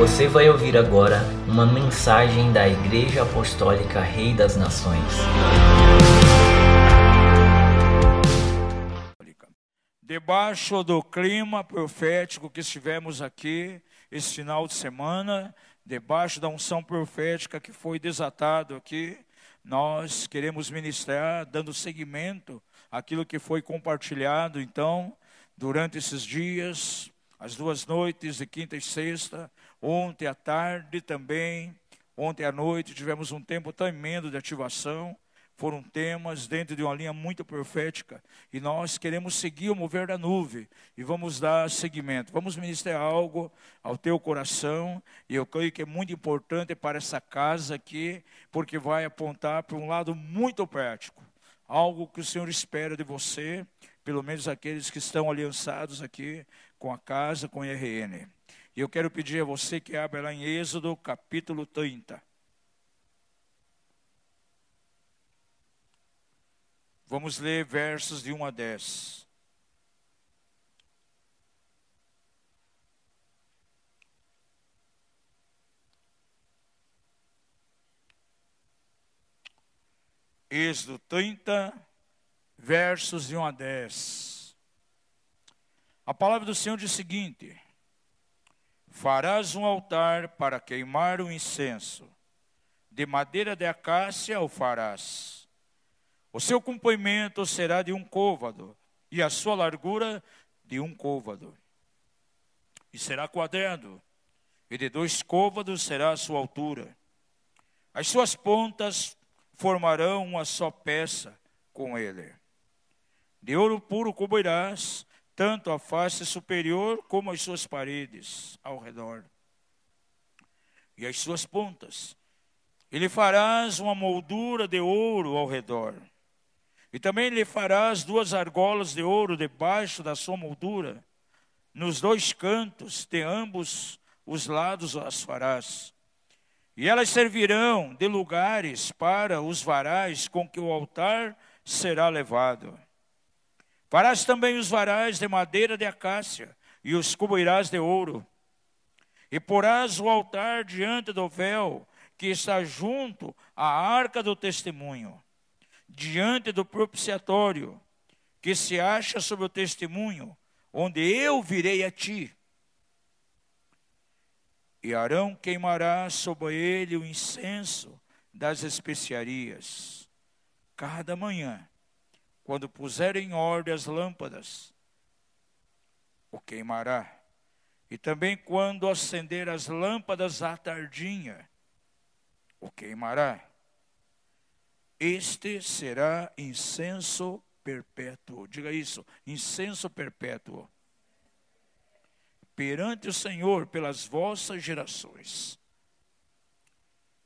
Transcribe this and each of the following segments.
Você vai ouvir agora uma mensagem da Igreja Apostólica Rei das Nações. Debaixo do clima profético que estivemos aqui esse final de semana, debaixo da unção profética que foi desatado aqui, nós queremos ministrar dando seguimento àquilo que foi compartilhado então durante esses dias, as duas noites de quinta e sexta, ontem à tarde também, ontem à noite tivemos um tempo tremendo de ativação. Foram temas dentro de uma linha muito profética e nós queremos seguir o mover da nuvem e vamos dar seguimento. Vamos ministrar algo ao teu coração e eu creio que é muito importante para essa casa aqui, porque vai apontar para um lado muito prático, algo que o Senhor espera de você pelo menos aqueles que estão aliançados aqui com a casa, com a IRN. E eu quero pedir a você que abra lá em Êxodo capítulo 30. Vamos ler versos de 1 a 10. Êxodo 30, versos de 1 a 10. A palavra do Senhor diz o seguinte: Farás um altar para queimar o incenso, de madeira de acácia o farás. O seu comprimento será de um côvado, e a sua largura de um côvado. E será quadrado, e de dois côvados será a sua altura. As suas pontas formarão uma só peça com ele. De ouro puro cobrirás tanto a face superior como as suas paredes ao redor. E as suas pontas. E lhe farás uma moldura de ouro ao redor. E também lhe farás duas argolas de ouro debaixo da sua moldura. Nos dois cantos de ambos os lados as farás. E elas servirão de lugares para os varais com que o altar será levado. Farás também os varais de madeira de acácia e os cobrirás de ouro. E porás o altar diante do véu que está junto à arca do testemunho, diante do propiciatório que se acha sobre o testemunho, onde eu virei a ti. E Arão queimará sobre ele o incenso das especiarias, cada manhã quando puser em ordem as lâmpadas, o queimará. E também quando acender as lâmpadas à tardinha, o queimará. Este será incenso perpétuo. Diga isso, incenso perpétuo. Perante o Senhor pelas vossas gerações.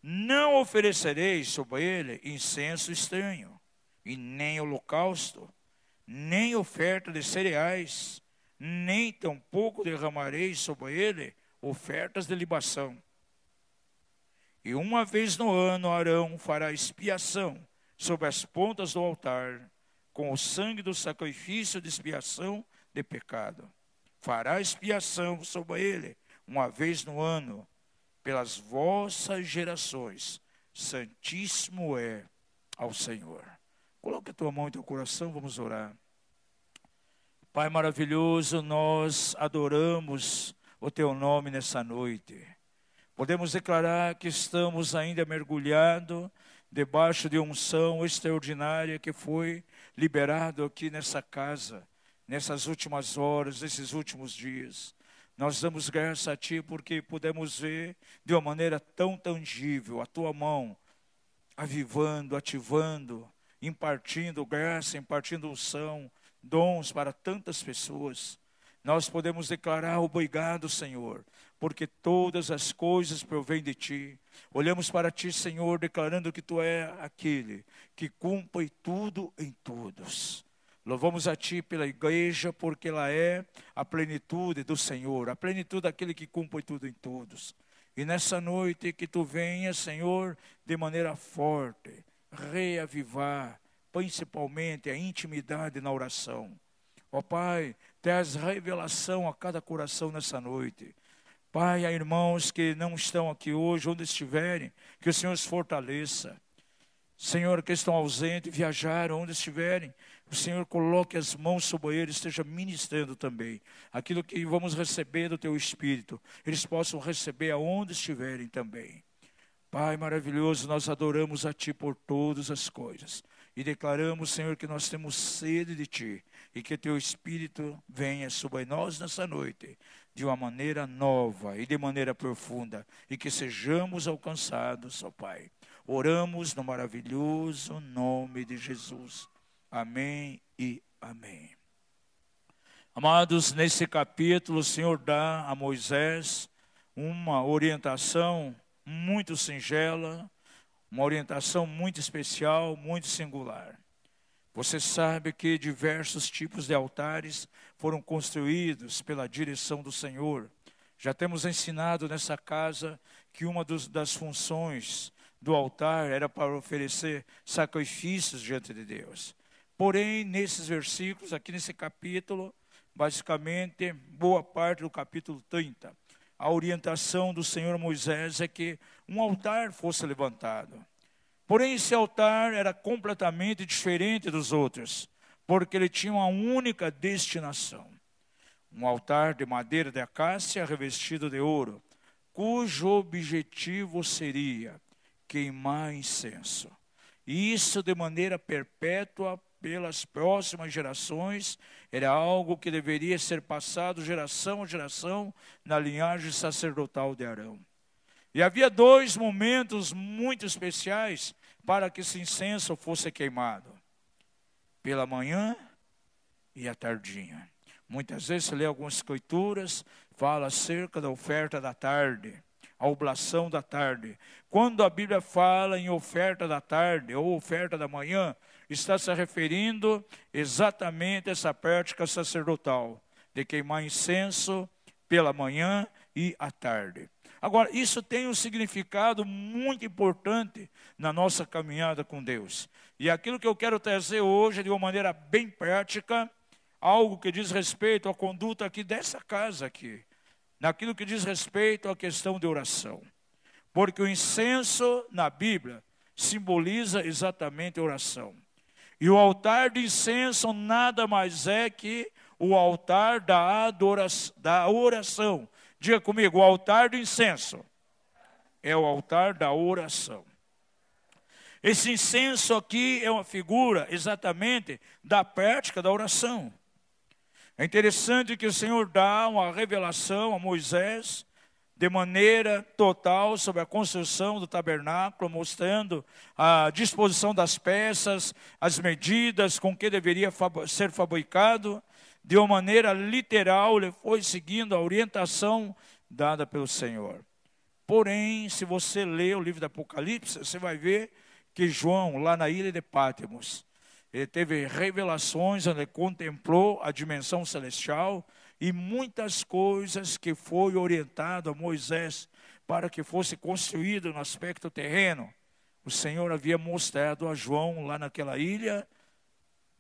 Não oferecereis sobre ele incenso estranho e nem holocausto, nem oferta de cereais, nem tampouco derramarei sobre ele ofertas de libação. E uma vez no ano Arão fará expiação sobre as pontas do altar, com o sangue do sacrifício de expiação de pecado. Fará expiação sobre ele, uma vez no ano, pelas vossas gerações. Santíssimo é ao Senhor. Coloque a tua mão em teu coração, vamos orar. Pai maravilhoso, nós adoramos o teu nome nessa noite. Podemos declarar que estamos ainda mergulhados debaixo de unção extraordinária que foi liberado aqui nessa casa, nessas últimas horas, nesses últimos dias. Nós damos graça a Ti porque podemos ver de uma maneira tão tangível a Tua mão avivando, ativando, impartindo graça, impartindo unção, dons para tantas pessoas. Nós podemos declarar obrigado, Senhor, porque todas as coisas provêm de Ti. Olhamos para Ti, Senhor, declarando que Tu é aquele que cumpre tudo em todos. Louvamos a Ti pela igreja, porque ela é a plenitude do Senhor, a plenitude daquele que cumpre tudo em todos. E nessa noite que Tu venhas, Senhor, de maneira forte, reavivar, principalmente a intimidade na oração. Ó Pai, traz revelação a cada coração nessa noite. Pai, há irmãos que não estão aqui hoje, onde estiverem, que o Senhor os fortaleça. Senhor, que estão ausentes, viajaram, onde estiverem, o Senhor coloque as mãos sobre eles, esteja ministrando também. Aquilo que vamos receber do Teu Espírito, eles possam receber aonde estiverem também. Pai maravilhoso, nós adoramos a Ti por todas as coisas. E declaramos, Senhor, que nós temos sede de Ti e que Teu Espírito venha sobre nós nessa noite de uma maneira nova e de maneira profunda e que sejamos alcançados, ó Pai. Oramos no maravilhoso nome de Jesus. Amém e amém. Amados, nesse capítulo o Senhor dá a Moisés uma orientação muito singela, uma orientação muito especial, muito singular. Você sabe que diversos tipos de altares foram construídos pela direção do Senhor. Já temos ensinado nessa casa que uma dos, das funções do altar era para oferecer sacrifícios diante de Deus. Porém, nesses versículos, aqui nesse capítulo, basicamente, boa parte do capítulo 30, a orientação do Senhor Moisés é que um altar fosse levantado. Porém, esse altar era completamente diferente dos outros, porque ele tinha uma única destinação: um altar de madeira de acácia revestido de ouro, cujo objetivo seria queimar incenso. Isso de maneira perpétua pelas próximas gerações, era algo que deveria ser passado geração a geração na linhagem sacerdotal de Arão. E havia dois momentos muito especiais para que esse incenso fosse queimado: pela manhã e à tardinha. Muitas vezes você lê algumas escrituras, fala acerca da oferta da tarde, a oblação da tarde. Quando a Bíblia fala em oferta da tarde ou oferta da manhã, está se referindo exatamente a essa prática sacerdotal de queimar incenso pela manhã e à tarde. Agora, isso tem um significado muito importante na nossa caminhada com Deus. E aquilo que eu quero trazer hoje, de uma maneira bem prática, algo que diz respeito à conduta aqui dessa casa aqui, naquilo que diz respeito à questão de oração. Porque o incenso na Bíblia simboliza exatamente a oração. E o altar de incenso nada mais é que o altar da adoração, da oração, Diga comigo, o altar do incenso é o altar da oração. Esse incenso aqui é uma figura exatamente da prática da oração. É interessante que o Senhor dá uma revelação a Moisés de maneira total sobre a construção do tabernáculo, mostrando a disposição das peças, as medidas com que deveria ser fabricado de uma maneira literal, ele foi seguindo a orientação dada pelo Senhor. Porém, se você ler o livro do Apocalipse, você vai ver que João, lá na ilha de Pátimos, ele teve revelações, ele contemplou a dimensão celestial e muitas coisas que foi orientado a Moisés para que fosse construído no aspecto terreno. O Senhor havia mostrado a João lá naquela ilha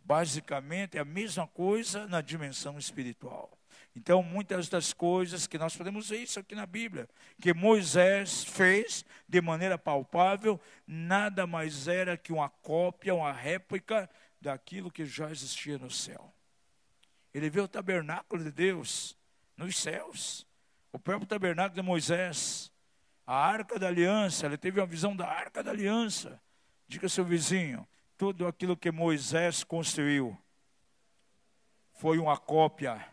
Basicamente a mesma coisa na dimensão espiritual. Então, muitas das coisas que nós podemos ver isso aqui na Bíblia, que Moisés fez de maneira palpável, nada mais era que uma cópia, uma réplica daquilo que já existia no céu. Ele vê o tabernáculo de Deus nos céus, o próprio tabernáculo de Moisés, a arca da aliança, ele teve uma visão da arca da aliança. Diga ao seu vizinho, tudo aquilo que Moisés construiu foi uma cópia,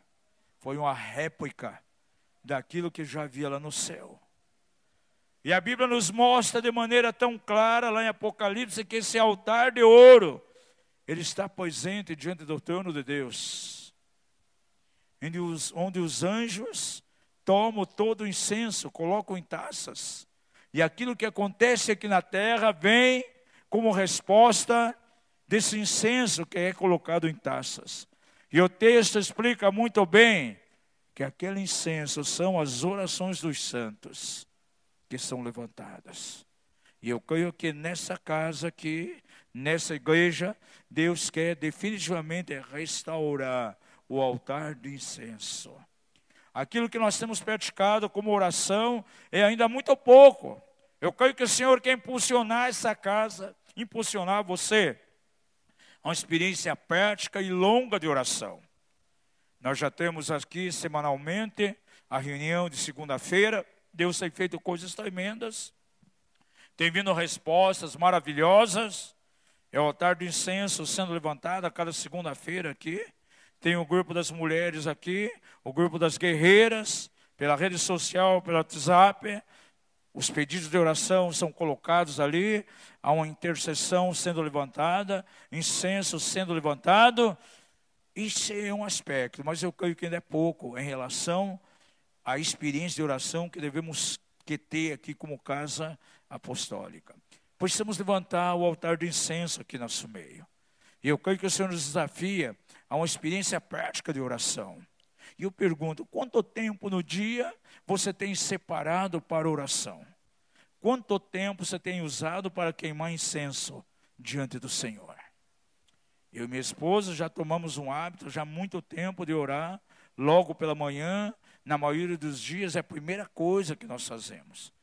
foi uma réplica daquilo que já havia lá no céu. E a Bíblia nos mostra de maneira tão clara lá em Apocalipse que esse altar de ouro, ele está presente diante do trono de Deus, onde os, onde os anjos tomam todo o incenso, colocam em taças, e aquilo que acontece aqui na terra vem como resposta desse incenso que é colocado em taças. E o texto explica muito bem que aquele incenso são as orações dos santos que são levantadas. E eu creio que nessa casa aqui, nessa igreja, Deus quer definitivamente restaurar o altar de incenso. Aquilo que nós temos praticado como oração é ainda muito pouco. Eu creio que o Senhor quer impulsionar essa casa, impulsionar você a uma experiência prática e longa de oração. Nós já temos aqui semanalmente a reunião de segunda-feira. Deus tem feito coisas tremendas. Tem vindo respostas maravilhosas. É o altar do incenso sendo levantado a cada segunda-feira aqui. Tem o grupo das mulheres aqui, o grupo das guerreiras, pela rede social, pelo WhatsApp. Os pedidos de oração são colocados ali, há uma intercessão sendo levantada, incenso sendo levantado. Isso é um aspecto, mas eu creio que ainda é pouco em relação à experiência de oração que devemos que ter aqui como casa apostólica. Precisamos levantar o altar de incenso aqui no nosso meio. E eu creio que o Senhor nos desafia a uma experiência prática de oração. E eu pergunto: quanto tempo no dia você tem separado para oração? Quanto tempo você tem usado para queimar incenso diante do Senhor? Eu e minha esposa já tomamos um hábito já há muito tempo de orar logo pela manhã. Na maioria dos dias é a primeira coisa que nós fazemos.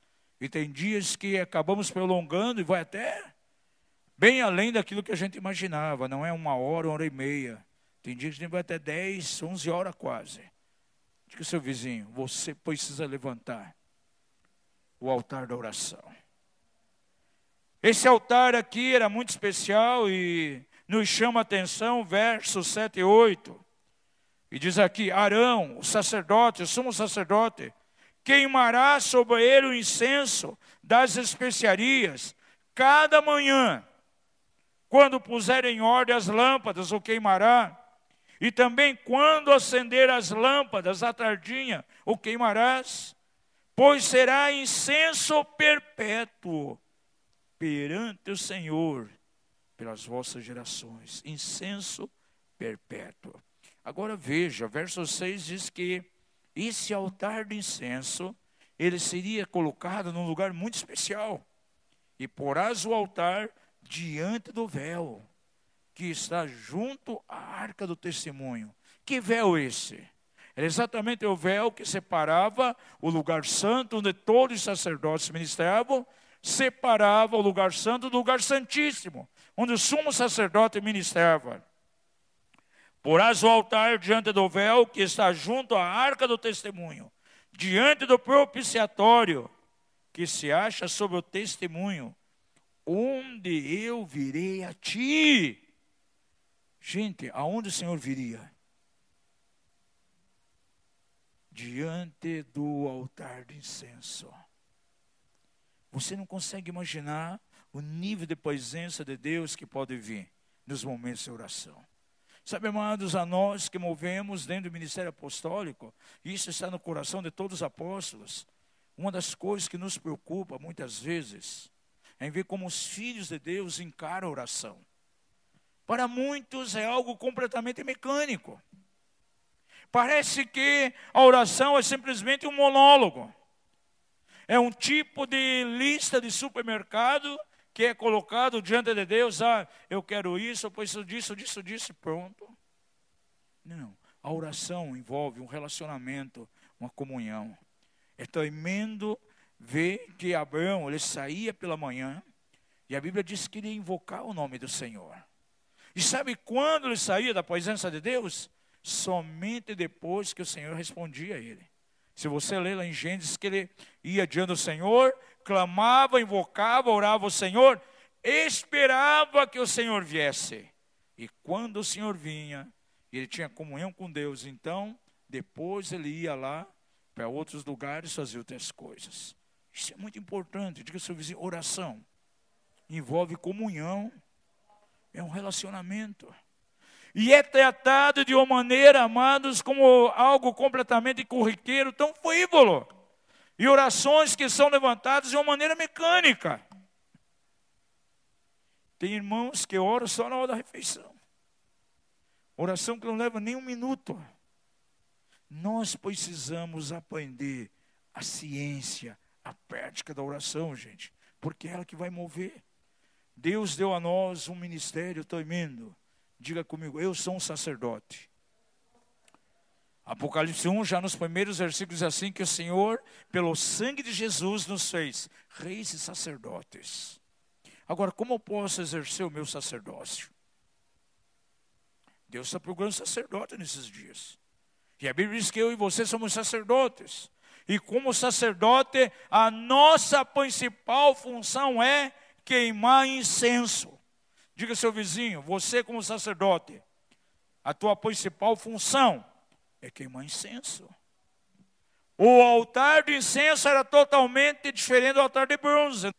E tem dias que acabamos prolongando e vai até bem além daquilo que a gente imaginava. Não é uma hora, uma hora e meia. Tem dias que a gente vai até 10, 11 horas quase. Diga ao seu vizinho, você precisa levantar o altar da oração. Esse altar aqui era muito especial e nos chama a atenção, versos 7 e 8. E diz aqui: Arão, o sacerdote, o sumo sacerdote, queimará sobre ele o incenso das especiarias cada manhã. Quando puser em ordem as lâmpadas, o queimará. E também quando acender as lâmpadas à tardinha, o queimarás. Pois será incenso perpétuo perante o Senhor pelas vossas gerações. Incenso perpétuo. Agora veja, verso 6 diz que esse altar de incenso, ele seria colocado num lugar muito especial. E porás o altar diante do véu, que está junto à arca do testemunho. Que véu esse? Era exatamente o véu que separava o lugar santo, onde todos os sacerdotes ministravam, separava o lugar santo do lugar santíssimo, onde o sumo sacerdote ministrava. Porás o altar diante do véu que está junto à arca do testemunho, diante do propiciatório que se acha sobre o testemunho, onde eu virei a ti. Gente, aonde o Senhor viria? Diante do altar de incenso. Você não consegue imaginar o nível de presença de Deus que pode vir nos momentos de oração. Sabe, amados, a nós que movemos dentro do ministério apostólico, isso está no coração de todos os apóstolos. Uma das coisas que nos preocupa muitas vezes é ver como os filhos de Deus encaram a oração. Para muitos é algo completamente mecânico. Parece que a oração é simplesmente um monólogo. É um tipo de lista de supermercado que é colocado diante de Deus, ah, eu quero isso, eu preciso disso, disso, disso, pronto. Não, a oração envolve um relacionamento, uma comunhão. É tremendo ver que Abraão, ele saía pela manhã, e a Bíblia diz que ele ia invocar o nome do Senhor. E sabe quando ele saía da presença de Deus? Somente depois que o Senhor respondia a ele. Se você ler lá em Gênesis, que ele ia diante do Senhor, clamava, invocava, orava ao Senhor, esperava que o Senhor viesse. E quando o Senhor vinha, ele tinha comunhão com Deus, então, depois ele ia lá para outros lugares fazer outras coisas. Isso é muito importante. Diga ao seu vizinho, oração envolve comunhão, é um relacionamento. E é tratado de uma maneira, amados, como algo completamente corriqueiro, tão frívolo e orações que são levantadas de uma maneira mecânica. Tem irmãos que oram só na hora da refeição. Oração que não leva nem um minuto. Nós precisamos aprender a ciência, a prática da oração, gente, porque é ela que vai mover. Deus deu a nós um ministério tremendo. Diga comigo, eu sou um sacerdote. Apocalipse 1, já nos primeiros versículos, assim que o Senhor, pelo sangue de Jesus, nos fez reis e sacerdotes. Agora, como eu posso exercer o meu sacerdócio? Deus está procurando sacerdote nesses dias. E a Bíblia diz que eu e você somos sacerdotes. E como sacerdote, a nossa principal função é queimar incenso. Diga ao seu vizinho, você como sacerdote, a tua principal função é queimar incenso. O altar de incenso era totalmente diferente do altar de bronze.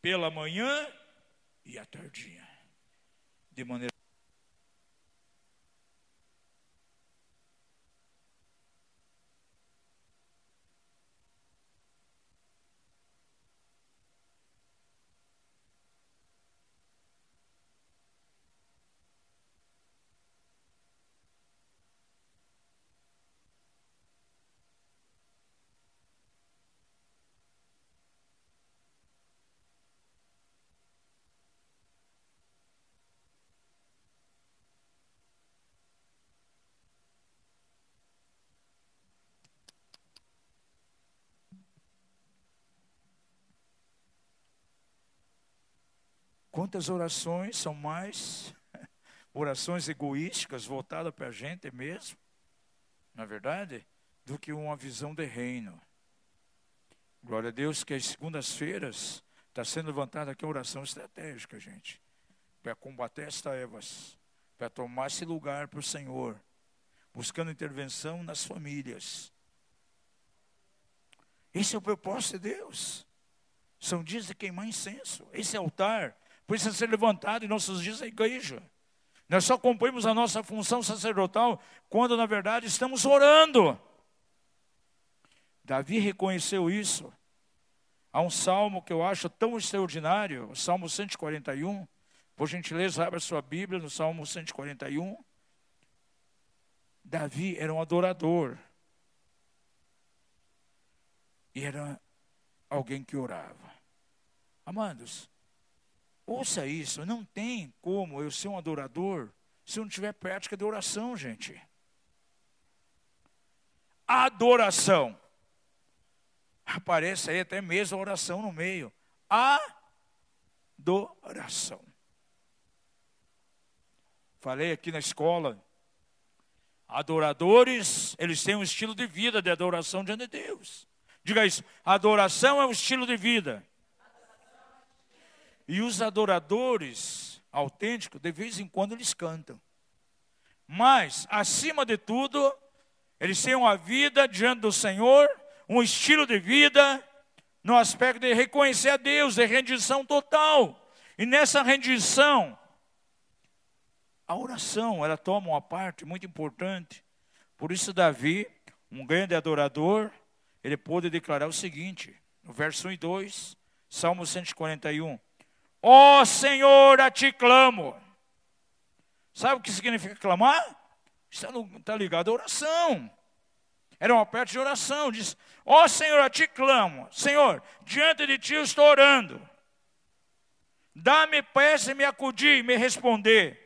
Pela manhã e à tardinha. De maneira Quantas orações são mais orações egoísticas voltadas para a gente mesmo, na é verdade, do que uma visão de reino. Glória a Deus que as segundas-feiras está sendo levantada aqui uma oração estratégica, gente, para combater esta Evas, para tomar esse lugar para o Senhor, buscando intervenção nas famílias. Esse é o propósito de Deus. São dias de queimar incenso. Esse altar precisa ser levantado em nossos dias a igreja. Nós só cumprimos a nossa função sacerdotal quando, na verdade, estamos orando. Davi reconheceu isso. Há um salmo que eu acho tão extraordinário, o Salmo 141. Por gentileza, abra sua Bíblia no Salmo 141. Davi era um adorador. E era alguém que orava. Amados, Ouça isso, não tem como eu ser um adorador se eu não tiver prática de oração, gente. Adoração. Aparece aí até mesmo a oração no meio. Adoração. Falei aqui na escola. Adoradores, eles têm um estilo de vida de adoração diante de Deus. Diga isso. Adoração é um estilo de vida. E os adoradores autênticos, de vez em quando, eles cantam. Mas, acima de tudo, eles têm uma vida diante do Senhor, um estilo de vida, no aspecto de reconhecer a Deus, de rendição total. E nessa rendição, a oração, ela toma uma parte muito importante. Por isso, Davi, um grande adorador, ele pôde declarar o seguinte, no verso 1 e 2, Salmo 141. Ó oh, Senhor, a ti clamo. Sabe o que significa clamar? Está, está ligado à oração. Era uma parte de oração. Diz: Ó oh, Senhor, a ti clamo. Senhor, diante de ti eu estou orando. Dá-me pressa e me acudir e me responder.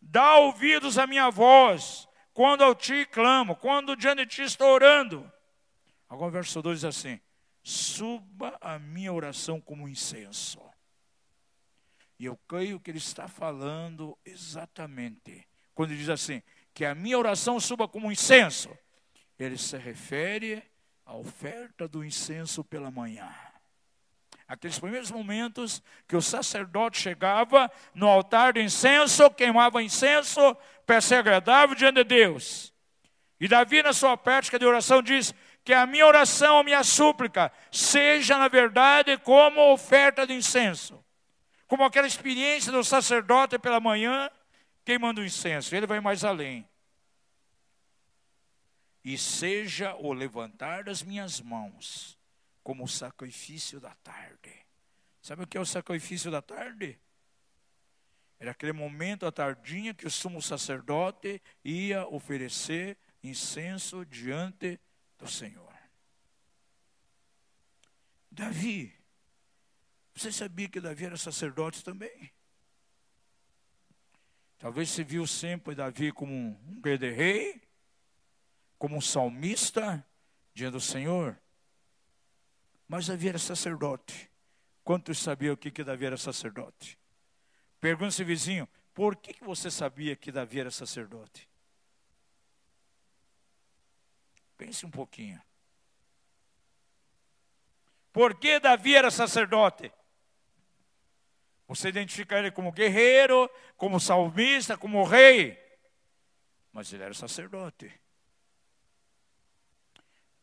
Dá ouvidos à minha voz quando eu te clamo, quando diante de ti estou orando. Agora o verso 2 diz assim: Suba a minha oração como incenso. E eu creio que ele está falando exatamente. Quando ele diz assim, que a minha oração suba como incenso, ele se refere à oferta do incenso pela manhã. Aqueles primeiros momentos que o sacerdote chegava no altar do incenso, queimava incenso para ser agradável diante de Deus. E Davi, na sua prática de oração, diz que a minha oração, a minha súplica, seja, na verdade, como oferta de incenso como aquela experiência do sacerdote pela manhã, queimando o incenso. Ele vai mais além. E seja o levantar das minhas mãos como o sacrifício da tarde. Sabe o que é o sacrifício da tarde? Era aquele momento à tardinha que o sumo sacerdote ia oferecer incenso diante do Senhor. Davi, você sabia que Davi era sacerdote também? Talvez você viu sempre Davi como um rei, como um salmista diante do Senhor. Mas Davi era sacerdote. Quantos sabiam o que, que Davi era sacerdote? Pergunta se vizinho, por que, que você sabia que Davi era sacerdote? Pense um pouquinho. Por que Davi era sacerdote? Você identifica ele como guerreiro, como salmista, como rei. Mas ele era sacerdote.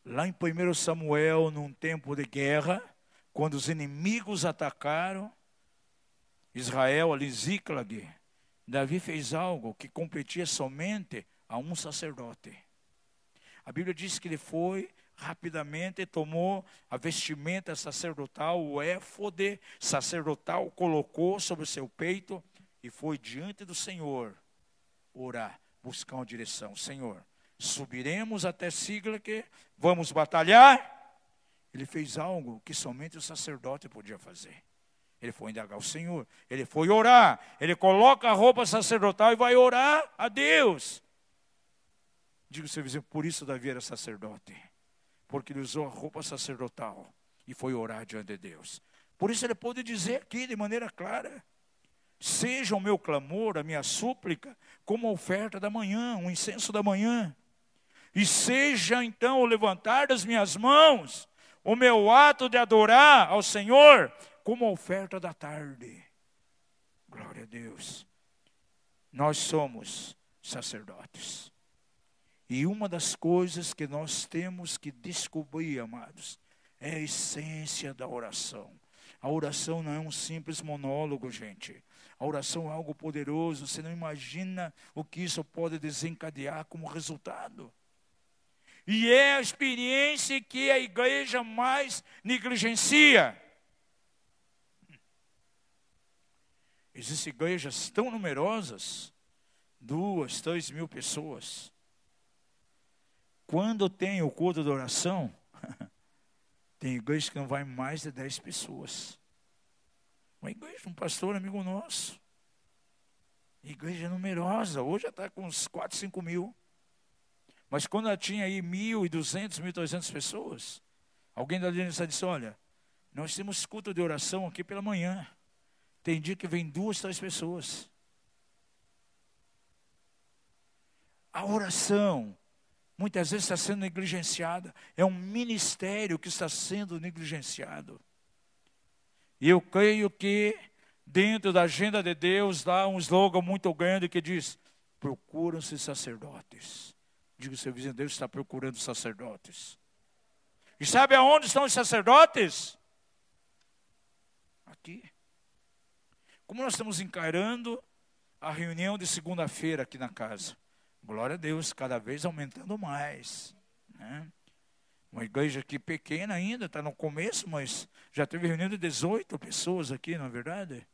Lá em 1 Samuel, num tempo de guerra, quando os inimigos atacaram Israel ali Ziklag, Davi fez algo que competia somente a um sacerdote. A Bíblia diz que ele foi rapidamente tomou a vestimenta sacerdotal, o éfode sacerdotal, colocou sobre o seu peito e foi diante do Senhor orar, buscar uma direção. Senhor, subiremos até Siglaque, vamos batalhar. Ele fez algo que somente o sacerdote podia fazer. Ele foi indagar o Senhor, ele foi orar, ele coloca a roupa sacerdotal e vai orar a Deus. Digo seu vizinho, por isso Davi era sacerdote porque ele usou a roupa sacerdotal e foi orar diante de Deus. Por isso ele pode dizer aqui de maneira clara: seja o meu clamor, a minha súplica, como a oferta da manhã, um incenso da manhã. E seja então o levantar das minhas mãos, o meu ato de adorar ao Senhor, como a oferta da tarde. Glória a Deus. Nós somos sacerdotes. E uma das coisas que nós temos que descobrir, amados, é a essência da oração. A oração não é um simples monólogo, gente. A oração é algo poderoso. Você não imagina o que isso pode desencadear como resultado. E é a experiência que a igreja mais negligencia. Existem igrejas tão numerosas, duas, três mil pessoas, quando tem o culto de oração, tem igreja que não vai mais de 10 pessoas. Uma igreja, um pastor amigo nosso. Igreja numerosa, hoje já está com uns 4, 5 mil. Mas quando ela tinha aí 1.200, 1.300 pessoas, alguém da liderança disse: Olha, nós temos culto de oração aqui pela manhã. Tem dia que vem duas, três pessoas. A oração muitas vezes está sendo negligenciada. É um ministério que está sendo negligenciado. E eu creio que dentro da agenda de Deus dá um slogan muito grande que diz: procuram-se sacerdotes. Diga seu vizinho, Deus está procurando sacerdotes. E sabe aonde estão os sacerdotes? Aqui. Como nós estamos encarando a reunião de segunda-feira aqui na casa? Glória a Deus, cada vez aumentando mais. Né? Uma igreja aqui pequena ainda, está no começo, mas já teve reunião de 18 pessoas aqui, não é verdade?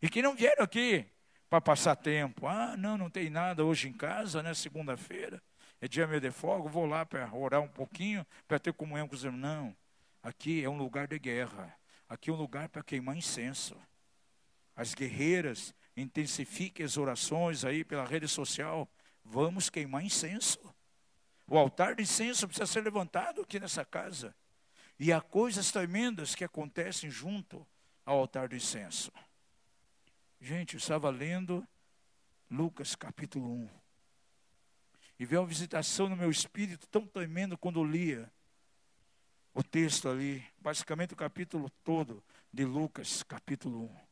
E que não vieram aqui para passar tempo. Ah, não, não tem nada hoje em casa, né? Segunda-feira, é dia meio de fogo, vou lá para orar um pouquinho, para ter comunhão com os irmãos. Não, aqui é um lugar de guerra. Aqui é um lugar para queimar incenso. As guerreiras intensifique as orações aí pela rede social. Vamos queimar incenso. O altar de incenso precisa ser levantado aqui nessa casa. E há coisas tremendas que acontecem junto ao altar do incenso. Gente, eu estava lendo Lucas capítulo 1. E veio uma visitação no meu espírito tão tremendo quando eu lia o texto ali, basicamente o capítulo todo de Lucas capítulo 1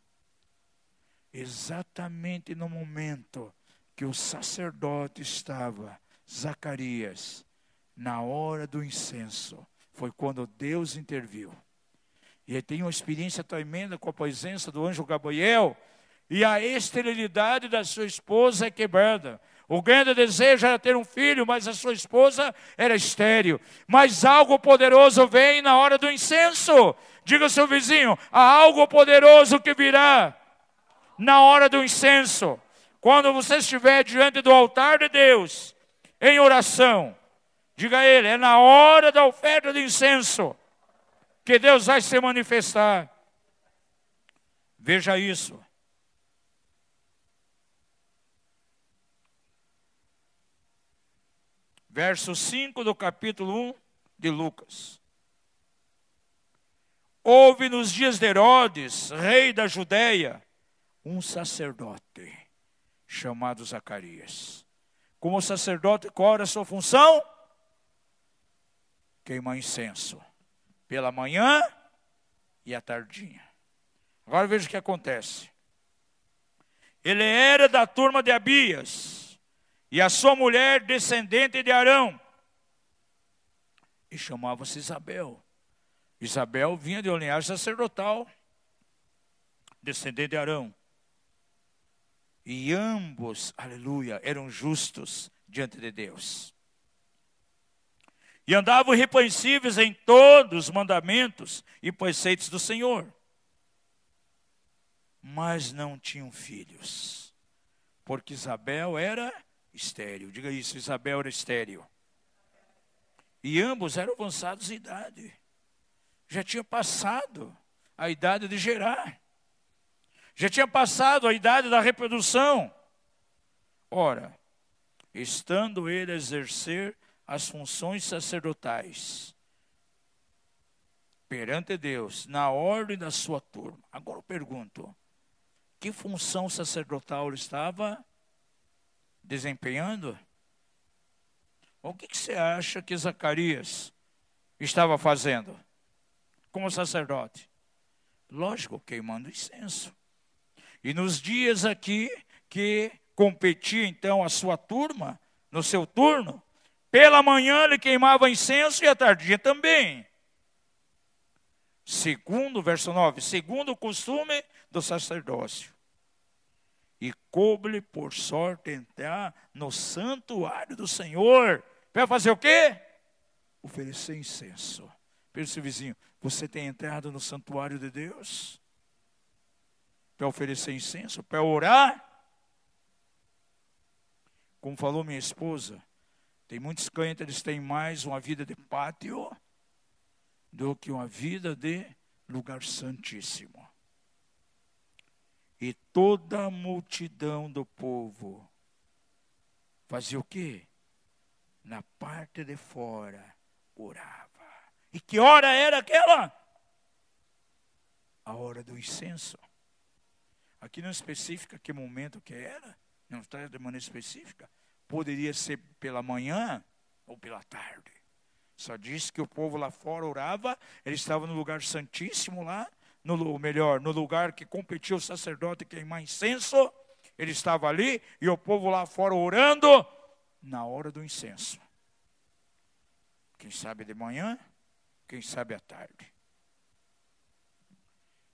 exatamente no momento que o sacerdote estava, Zacarias, na hora do incenso, foi quando Deus interviu. E ele tem uma experiência tremenda com a presença do anjo Gabriel, e a esterilidade da sua esposa é quebrada. O grande desejo era ter um filho, mas a sua esposa era estéril. Mas algo poderoso vem na hora do incenso. Diga ao seu vizinho: há algo poderoso que virá na hora do incenso. Quando você estiver diante do altar de Deus, em oração, diga a Ele: é na hora da oferta de incenso que Deus vai se manifestar. Veja isso. Verso 5 do capítulo 1 de Lucas. Houve nos dias de Herodes, rei da Judéia, um sacerdote chamado Zacarias. Como sacerdote, qual era a sua função? Queimar incenso pela manhã e à tardinha. Agora veja o que acontece. Ele era da turma de Abias, e a sua mulher descendente de Arão, e chamava-se Isabel. Isabel vinha de uma linhagem sacerdotal, descendente de Arão. E ambos, aleluia, eram justos diante de Deus. E andavam irrepreensíveis em todos os mandamentos e preceitos do Senhor. Mas não tinham filhos, porque Isabel era estéril. Diga isso, Isabel era estéril. E ambos eram avançados em idade. Já tinha passado a idade de gerar. Já tinha passado a idade da reprodução. Ora, estando ele a exercer as funções sacerdotais perante Deus, na ordem da sua turma. Agora eu pergunto: que função sacerdotal ele estava desempenhando? O que, que você acha que Zacarias estava fazendo como sacerdote? Lógico, queimando incenso. E nos dias aqui que competia então a sua turma, no seu turno, pela manhã ele queimava incenso e à tardia também. Segundo, verso 9, segundo o costume do sacerdócio e coube por sorte entrar no santuário do Senhor. Para fazer o quê? Oferecer incenso. Seu vizinho, você tem entrado no santuário de Deus? Para oferecer incenso? Para orar? Como falou minha esposa, tem muitos crentes, eles têm mais uma vida de pátio do que uma vida de lugar santíssimo. E toda a multidão do povo fazia o quê? Na parte de fora orava. E que hora era aquela? A hora do incenso. Aqui não especifica que momento que era, não está de maneira específica. Poderia ser pela manhã ou pela tarde. Só diz que o povo lá fora orava, ele estava no lugar santíssimo lá, no melhor, no lugar que competia o sacerdote queimar incenso, ele estava ali e o povo lá fora orando na hora do incenso. Quem sabe de manhã, quem sabe à tarde.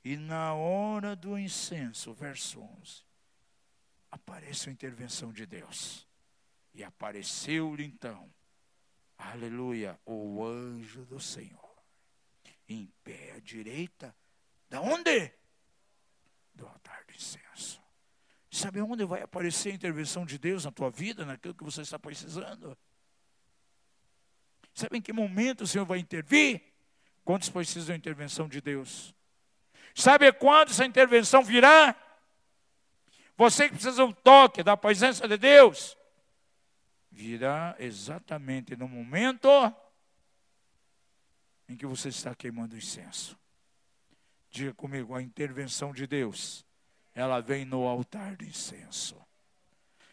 E na hora do incenso, verso 11, aparece a intervenção de Deus. E apareceu-lhe então, aleluia, o anjo do Senhor, em pé à direita da onde? Do altar do incenso. Sabe onde vai aparecer a intervenção de Deus na tua vida, naquilo que você está precisando? Sabe em que momento o Senhor vai intervir? Quantos precisam da intervenção de Deus? Sabe quando essa intervenção virá? Você que precisa um toque da presença de Deus, virá exatamente no momento em que você está queimando incenso. Diga comigo, a intervenção de Deus, ela vem no altar de incenso.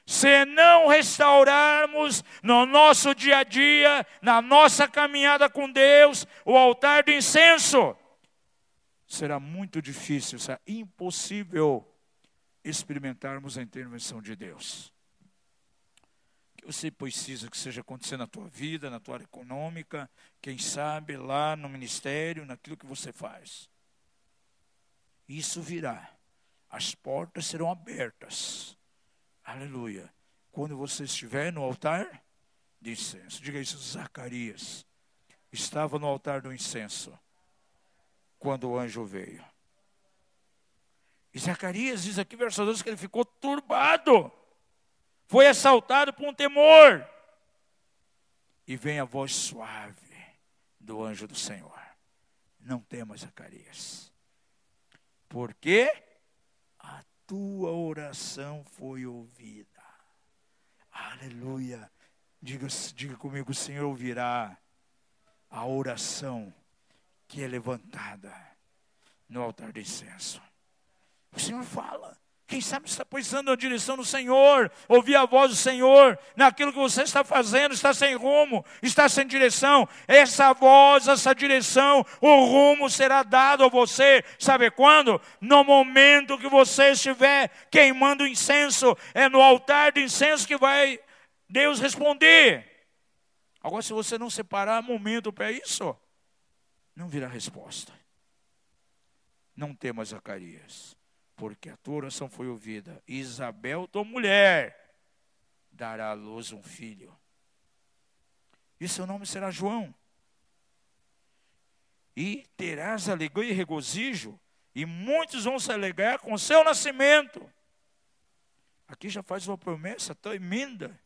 Se não restaurarmos no nosso dia a dia, na nossa caminhada com Deus, o altar de incenso, será muito difícil, será impossível experimentarmos a intervenção de Deus. O que você precisa que seja acontecendo na tua vida, na tua área econômica, quem sabe lá no ministério, naquilo que você faz isso virá. As portas serão abertas. Aleluia. Quando você estiver no altar de incenso. Diga isso, Zacarias. Estava no altar do incenso. Quando o anjo veio. E Zacarias diz aqui, verso 12, que ele ficou turbado, foi assaltado por um temor. E vem a voz suave do anjo do Senhor: Não temas, Zacarias, porque a tua oração foi ouvida. Aleluia. Diga, diga comigo: o Senhor ouvirá a oração que é levantada no altar de incenso. O Senhor fala. Quem sabe está pensando na direção do Senhor, ouvir a voz do Senhor, naquilo que você está fazendo, está sem rumo, está sem direção. Essa voz, essa direção, o rumo será dado a você. Sabe quando? No momento que você estiver queimando incenso, é no altar de incenso que vai Deus responder. Agora, se você não separar momento para isso, não virá resposta. Não temas, Zacarias porque a tua oração foi ouvida. Isabel, tua mulher, dará à luz um filho. E seu nome será João. E terás alegria e regozijo, e muitos vão se alegrar com o seu nascimento. Aqui já faz uma promessa tremenda,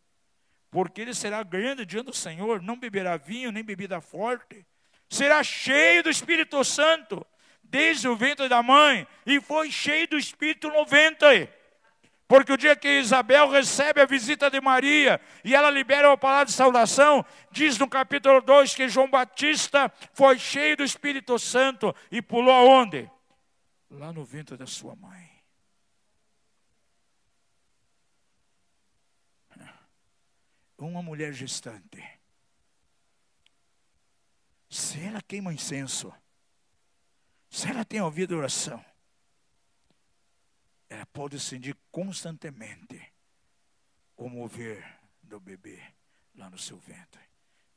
porque ele será grande diante do Senhor, não beberá vinho nem bebida forte, será cheio do Espírito Santo desde o ventre da mãe e foi cheio do Espírito no ventre. Porque o dia que Isabel recebe a visita de Maria e ela libera uma palavra de saudação, diz no capítulo 2 que João Batista foi cheio do Espírito Santo e pulou aonde? Lá no ventre da sua mãe. Uma mulher gestante. Se ela queima incenso, se ela tem ouvido oração, ela pode sentir constantemente o mover do bebê lá no seu ventre.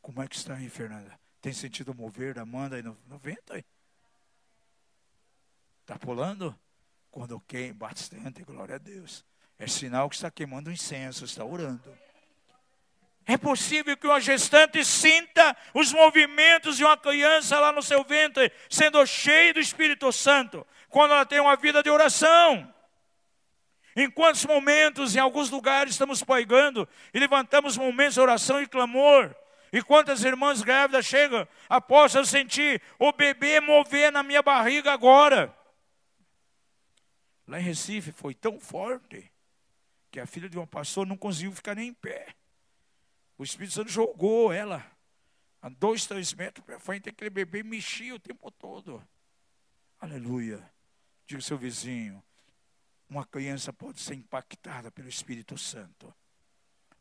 Como é que está aí, Fernanda? Tem sentido mover da Amanda aí no, no ventre? Está pulando? Quando queima bastante, glória a Deus. É sinal que está queimando incenso, está orando. É possível que uma gestante sinta os movimentos de uma criança lá no seu ventre, sendo cheia do Espírito Santo, quando ela tem uma vida de oração. Em quantos momentos, em alguns lugares, estamos pregando e levantamos momentos de oração e clamor. E quantas irmãs grávidas chegam, após eu sentir o bebê mover na minha barriga agora. Lá em Recife foi tão forte que a filha de uma pastor não conseguiu ficar nem em pé. O Espírito Santo jogou ela a dois, três metros para frente, aquele bebê mexia o tempo todo. Aleluia. Diga ao seu vizinho, uma criança pode ser impactada pelo Espírito Santo.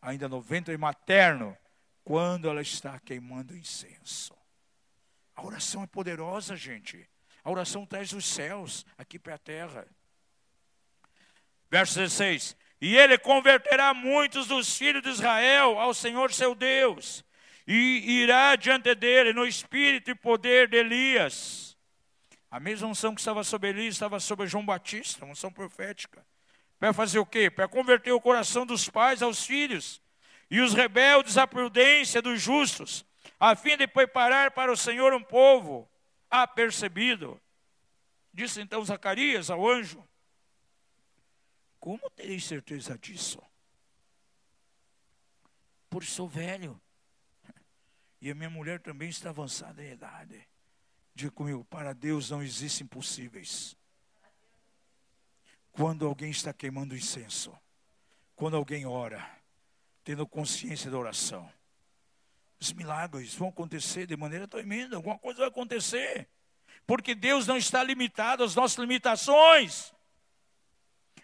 Ainda no ventre materno, quando ela está queimando incenso. A oração é poderosa, gente. A oração traz os céus aqui para a terra. Verso 16: e ele converterá muitos dos filhos de Israel ao Senhor seu Deus, e irá diante dele no espírito e poder de Elias. A mesma unção que estava sobre Elias estava sobre João Batista, uma unção profética. Para fazer o quê? Para converter o coração dos pais aos filhos, e os rebeldes à prudência dos justos, a fim de preparar para o Senhor um povo apercebido. Disse então Zacarias ao anjo: como terei certeza disso? Por sou velho. E a minha mulher também está avançada em idade. Diga comigo, para Deus não existem impossíveis. Quando alguém está queimando incenso, quando alguém ora, tendo consciência da oração, os milagres vão acontecer de maneira tremenda, alguma coisa vai acontecer. Porque Deus não está limitado às nossas limitações.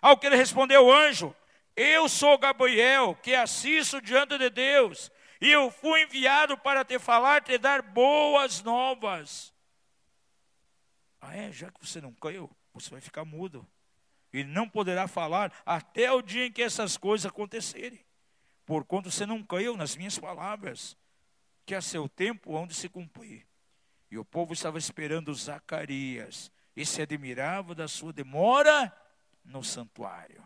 Ao que ele respondeu o anjo: Eu sou Gabriel, que assisto diante de Deus, e eu fui enviado para te falar, te dar boas novas. Ah, é? Já que você não caiu, você vai ficar mudo. E não poderá falar até o dia em que essas coisas acontecerem. Porquanto você não caiu nas minhas palavras, que a seu tempo onde se cumprir. E o povo estava esperando Zacarias, e se admirava da sua demora no santuário.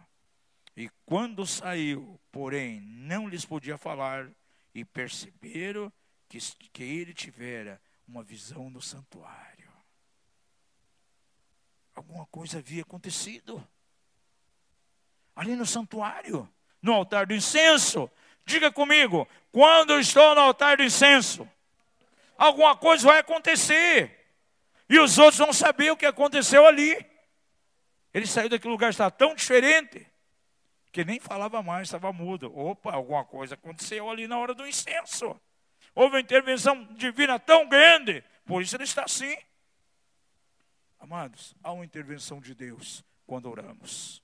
E quando saiu, porém, não lhes podia falar, e perceberam que, que ele tivera uma visão no santuário. alguma coisa havia acontecido. Ali no santuário, no altar do incenso. Diga comigo, quando eu estou no altar do incenso, alguma coisa vai acontecer. E os outros vão saber o que aconteceu ali. Ele saiu daquele lugar, estava tão diferente, que nem falava mais, estava mudo. Opa, alguma coisa aconteceu ali na hora do incenso. Houve uma intervenção divina tão grande, por isso ele está assim. Amados, há uma intervenção de Deus quando oramos.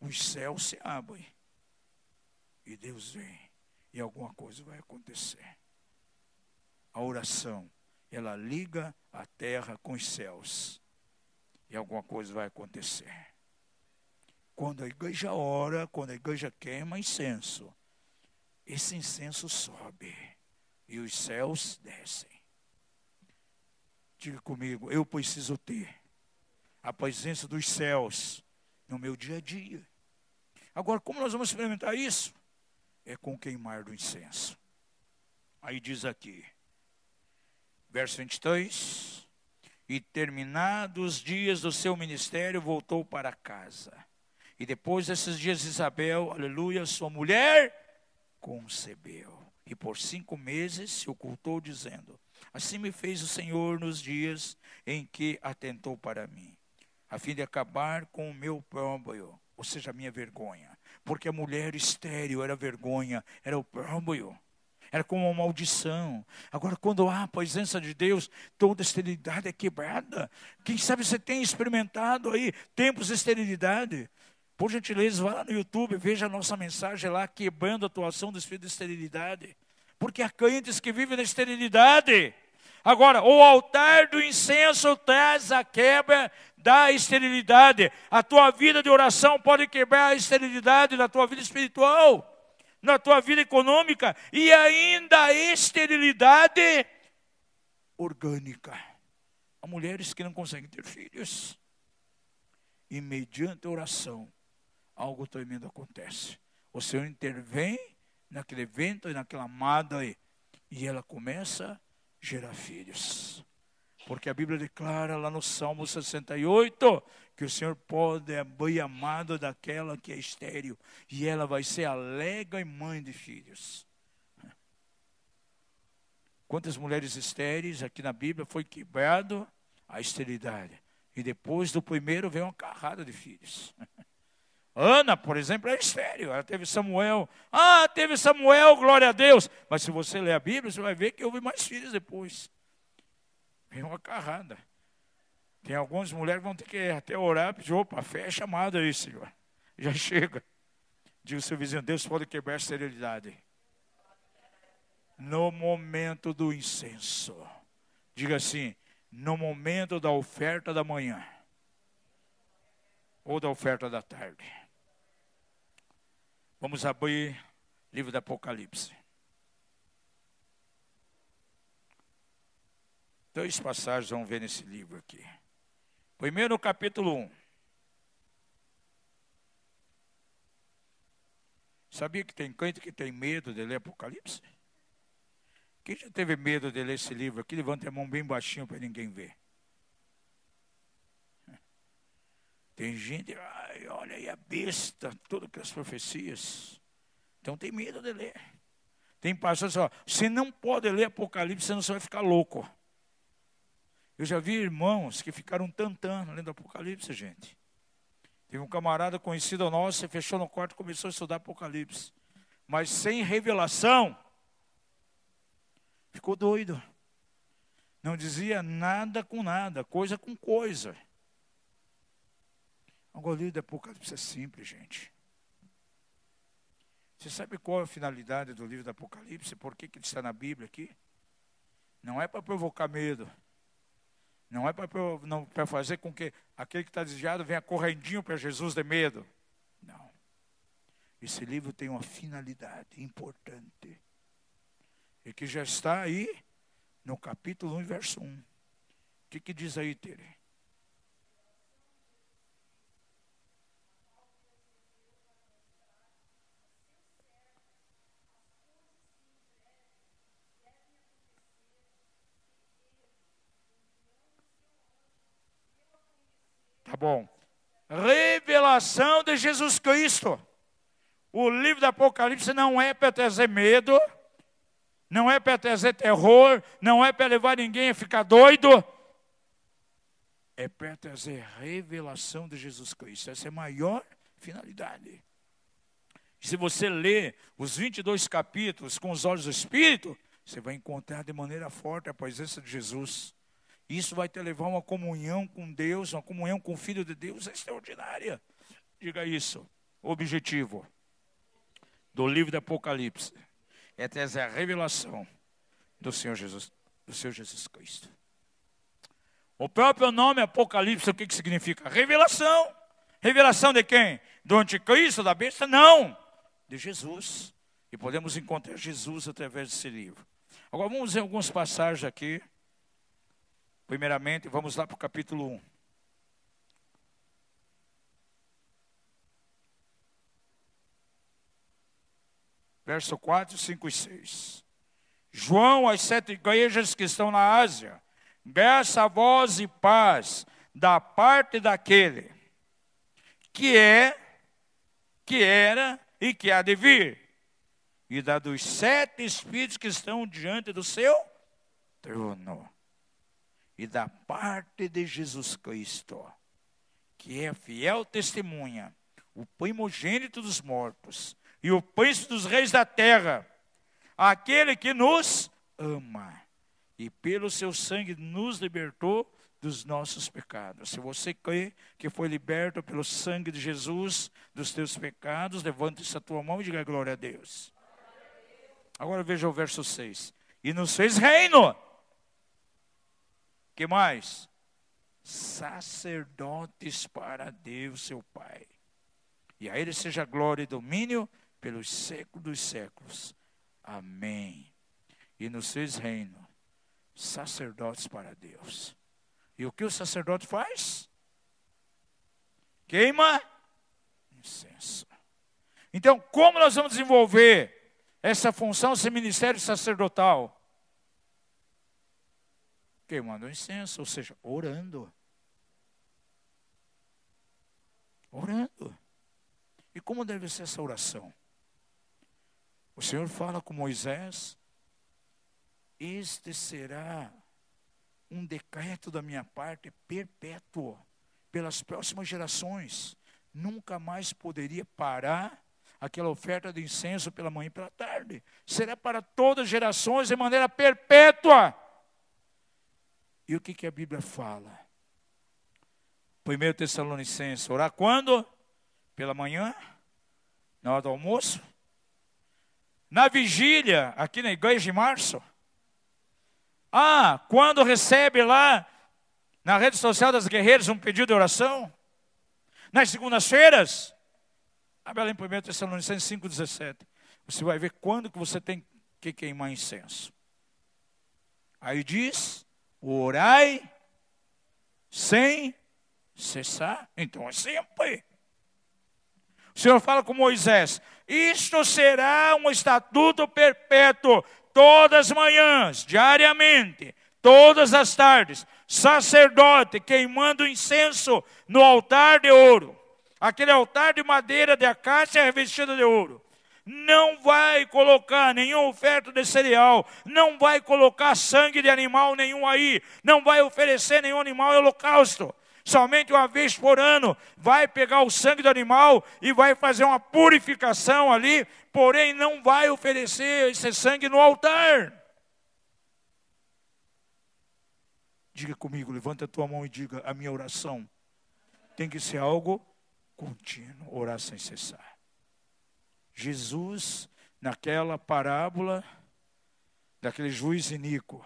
Os céus se abrem e Deus vem e alguma coisa vai acontecer. A oração, ela liga a terra com os céus e alguma coisa vai acontecer. Quando a igreja ora, quando a igreja queima incenso, esse incenso sobe e os céus descem. Diga comigo, eu preciso ter a presença dos céus no meu dia a dia. Agora, como nós vamos experimentar isso? É com o queimar do incenso. Aí diz aqui, verso 23: E terminados os dias do seu ministério, voltou para casa. E depois desses dias, Isabel, aleluia, sua mulher, concebeu. E por cinco meses se ocultou, dizendo: Assim me fez o Senhor nos dias em que atentou para mim, a fim de acabar com o meu próprio, ou seja, a minha vergonha. Porque a mulher estéril era vergonha, era o próprio. Era como uma maldição. Agora, quando há a presença de Deus, toda esterilidade é quebrada. Quem sabe você tem experimentado aí tempos de esterilidade. Por gentileza, vá lá no YouTube, veja a nossa mensagem lá, quebrando a atuação do espírito de esterilidade. Porque há crentes que vivem na esterilidade. Agora, o altar do incenso traz a quebra da esterilidade. A tua vida de oração pode quebrar a esterilidade da tua vida espiritual, na tua vida econômica e ainda a esterilidade orgânica. Há mulheres que não conseguem ter filhos. E mediante oração, algo tremendo acontece. O Senhor intervém naquele evento e naquela amada e ela começa a gerar filhos. Porque a Bíblia declara lá no Salmo 68 que o Senhor pode abrir amado daquela que é estéril e ela vai ser alega e mãe de filhos. Quantas mulheres estéreis aqui na Bíblia foi quebrado a esterilidade. E depois do primeiro veio uma carrada de filhos. Ana, por exemplo, é estéreo. Ela teve Samuel. Ah, teve Samuel, glória a Deus. Mas se você ler a Bíblia, você vai ver que houve mais filhos depois. Vem uma carrada. Tem algumas mulheres que vão ter que até orar, pedir, opa, fé é chamada aí, Senhor. Já chega. Diga o seu vizinho, Deus pode quebrar a esterilidade. No momento do incenso. Diga assim, no momento da oferta da manhã. Ou da oferta da tarde. Vamos abrir livro do Apocalipse. Dois passagens vamos ver nesse livro aqui. Primeiro, no capítulo 1. Sabia que tem crente que tem medo de ler Apocalipse? Quem já teve medo de ler esse livro aqui, levanta a mão bem baixinho para ninguém ver. Tem gente, ai, olha aí a besta, todas aquelas profecias. Então tem medo de ler. Tem pastor você não pode ler Apocalipse, senão você vai ficar louco. Eu já vi irmãos que ficaram tantando lendo Apocalipse, gente. Teve um camarada conhecido nosso, se fechou no quarto e começou a estudar Apocalipse. Mas sem revelação, ficou doido. Não dizia nada com nada, coisa com coisa. Agora, livro do Apocalipse é simples, gente. Você sabe qual é a finalidade do livro do Apocalipse? Por que, que ele está na Bíblia aqui? Não é para provocar medo. Não é para fazer com que aquele que está desviado venha correndinho para Jesus de medo. Não. Esse livro tem uma finalidade importante. E que já está aí no capítulo 1, verso 1. O que, que diz aí, Tere? Bom. Revelação de Jesus Cristo. O livro do Apocalipse não é para trazer medo, não é para trazer terror, não é para levar ninguém a ficar doido. É para trazer revelação de Jesus Cristo. Essa é a maior finalidade. Se você ler os 22 capítulos com os olhos do Espírito, você vai encontrar de maneira forte a presença de Jesus. Isso vai te levar a uma comunhão com Deus, uma comunhão com o Filho de Deus extraordinária. Diga isso. Objetivo do livro do Apocalipse é trazer a revelação do Senhor Jesus, do Senhor Jesus Cristo. O próprio nome Apocalipse, o que, que significa? Revelação. Revelação de quem? Do anticristo, da besta? Não de Jesus. E podemos encontrar Jesus através desse livro. Agora vamos ver algumas passagens aqui. Primeiramente, vamos lá para o capítulo 1. Verso 4, 5 e 6. João, as sete igrejas que estão na Ásia, graça a voz e paz da parte daquele que é, que era e que há de vir, e da dos sete espíritos que estão diante do seu trono, e da parte de Jesus Cristo, que é fiel testemunha, o primogênito dos mortos e o príncipe dos reis da terra, aquele que nos ama e pelo seu sangue nos libertou dos nossos pecados. Se você crê que foi liberto pelo sangue de Jesus dos teus pecados, levante-se a tua mão e diga glória a Deus. Agora veja o verso 6. E nos fez reino. Que mais? Sacerdotes para Deus, seu Pai. E a Ele seja glória e domínio pelos séculos dos séculos. Amém. E nos fez reino, sacerdotes para Deus. E o que o sacerdote faz? Queima incenso. Então, como nós vamos desenvolver essa função, esse ministério sacerdotal? Queimando incenso, ou seja, orando. Orando. E como deve ser essa oração? O Senhor fala com Moisés: Este será um decreto da minha parte perpétuo pelas próximas gerações. Nunca mais poderia parar aquela oferta de incenso pela manhã e pela tarde. Será para todas as gerações de maneira perpétua. E o que, que a Bíblia fala? 1 Tessalonicenses, orar quando? Pela manhã? Na hora do almoço? Na vigília, aqui na igreja de março? Ah, quando recebe lá na rede social das guerreiras um pedido de oração? Nas segundas-feiras? Abre lá em 1 Tessalonicenses 5,17. Você vai ver quando que você tem que queimar incenso. Aí diz, orai sem cessar. Então é sempre. O Senhor fala com Moisés: Isto será um estatuto perpétuo todas as manhãs, diariamente, todas as tardes, sacerdote queimando incenso no altar de ouro. Aquele altar de madeira de acácia revestido de ouro. Não vai colocar nenhum oferta de cereal, não vai colocar sangue de animal nenhum aí, não vai oferecer nenhum animal em holocausto somente uma vez por ano, vai pegar o sangue do animal e vai fazer uma purificação ali, porém não vai oferecer esse sangue no altar. Diga comigo, levanta a tua mão e diga: a minha oração tem que ser algo contínuo, orar sem cessar. Jesus, naquela parábola daquele juiz iníquo,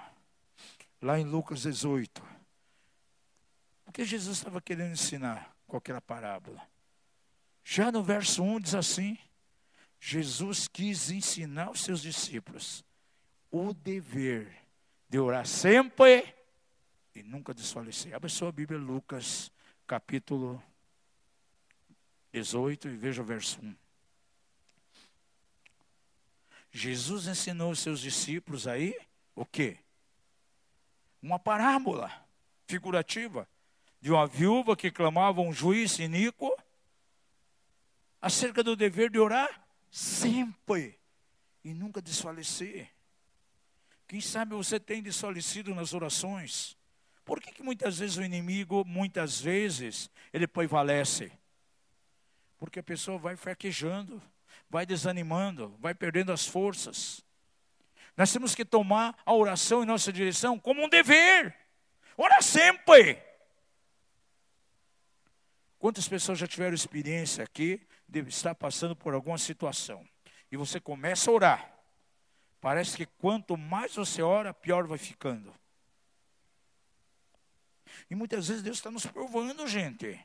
lá em Lucas 18, o que Jesus estava querendo ensinar com aquela parábola? Já no verso 1 diz assim: Jesus quis ensinar os seus discípulos o dever de orar sempre e nunca desfalecer. Abra sua Bíblia, Lucas, capítulo 18, e veja o verso 1. Jesus ensinou os seus discípulos aí o quê? Uma parábola figurativa de uma viúva que clamava um juiz iníquo acerca do dever de orar sempre e nunca desfalecer. Quem sabe você tem desfalecido nas orações? Por que, que muitas vezes o inimigo, muitas vezes, ele prevalece? Porque a pessoa vai fraquejando, vai desanimando, vai perdendo as forças. Nós temos que tomar a oração em nossa direção como um dever. Ora sempre. Quantas pessoas já tiveram experiência aqui de estar passando por alguma situação? E você começa a orar. Parece que quanto mais você ora, pior vai ficando. E muitas vezes Deus está nos provando, gente.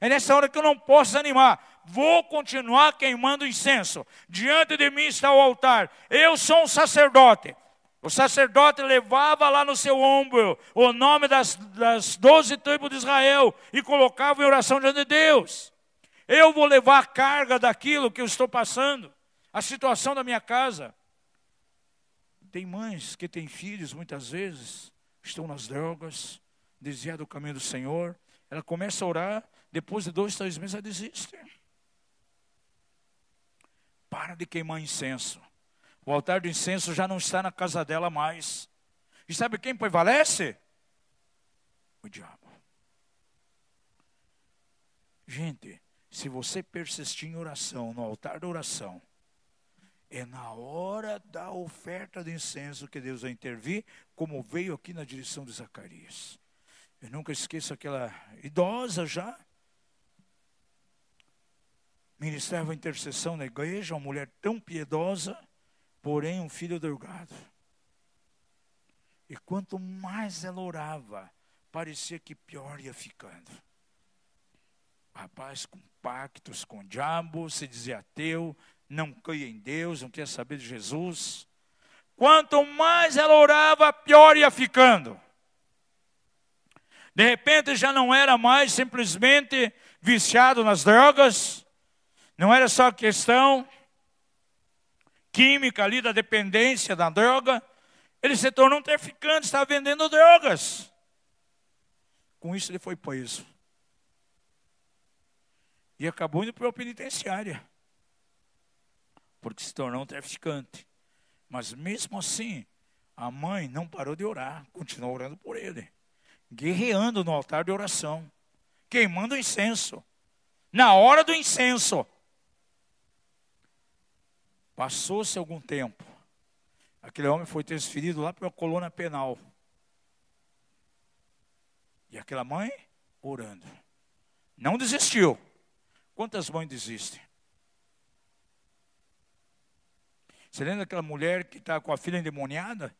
É nessa hora que eu não posso animar. Vou continuar queimando incenso. Diante de mim está o altar. Eu sou um sacerdote. O sacerdote levava lá no seu ombro o nome das, das doze tribos de Israel e colocava em oração diante de Deus. Eu vou levar a carga daquilo que eu estou passando, a situação da minha casa. Tem mães que têm filhos, muitas vezes, estão nas drogas, desviados do caminho do Senhor. Ela começa a orar, depois de dois, três meses ela desiste. Para de queimar incenso. O altar do incenso já não está na casa dela mais. E sabe quem prevalece? O diabo. Gente, se você persistir em oração, no altar da oração, é na hora da oferta de incenso que Deus vai intervir, como veio aqui na direção de Zacarias. Eu nunca esqueço aquela idosa já, ministrava intercessão na igreja, uma mulher tão piedosa, porém um filho drogado. E quanto mais ela orava, parecia que pior ia ficando. Rapaz com pactos com o diabo, se dizia ateu, não cria em Deus, não quer saber de Jesus. Quanto mais ela orava, pior ia ficando. De repente já não era mais simplesmente viciado nas drogas, não era só questão química ali da dependência da droga, ele se tornou um traficante, estava vendendo drogas. Com isso ele foi preso. E acabou indo para a penitenciária. Porque se tornou um traficante. Mas mesmo assim, a mãe não parou de orar, continuou orando por ele. Guerreando no altar de oração. Queimando incenso. Na hora do incenso. Passou-se algum tempo. Aquele homem foi transferido lá para a coluna penal. E aquela mãe orando. Não desistiu. Quantas mães desistem? Você lembra daquela mulher que está com a filha endemoniada?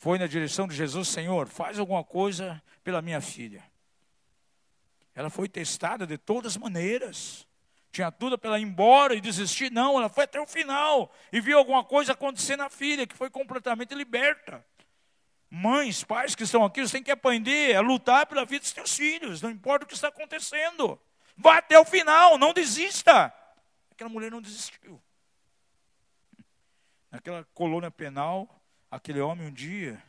Foi na direção de Jesus, Senhor, faz alguma coisa pela minha filha. Ela foi testada de todas as maneiras tinha tudo para ela ir embora e desistir. Não, ela foi até o final e viu alguma coisa acontecer na filha, que foi completamente liberta. Mães, pais que estão aqui, você tem que aprender a lutar pela vida dos seus filhos, não importa o que está acontecendo. Vá até o final, não desista. Aquela mulher não desistiu. Naquela colônia penal, aquele homem um dia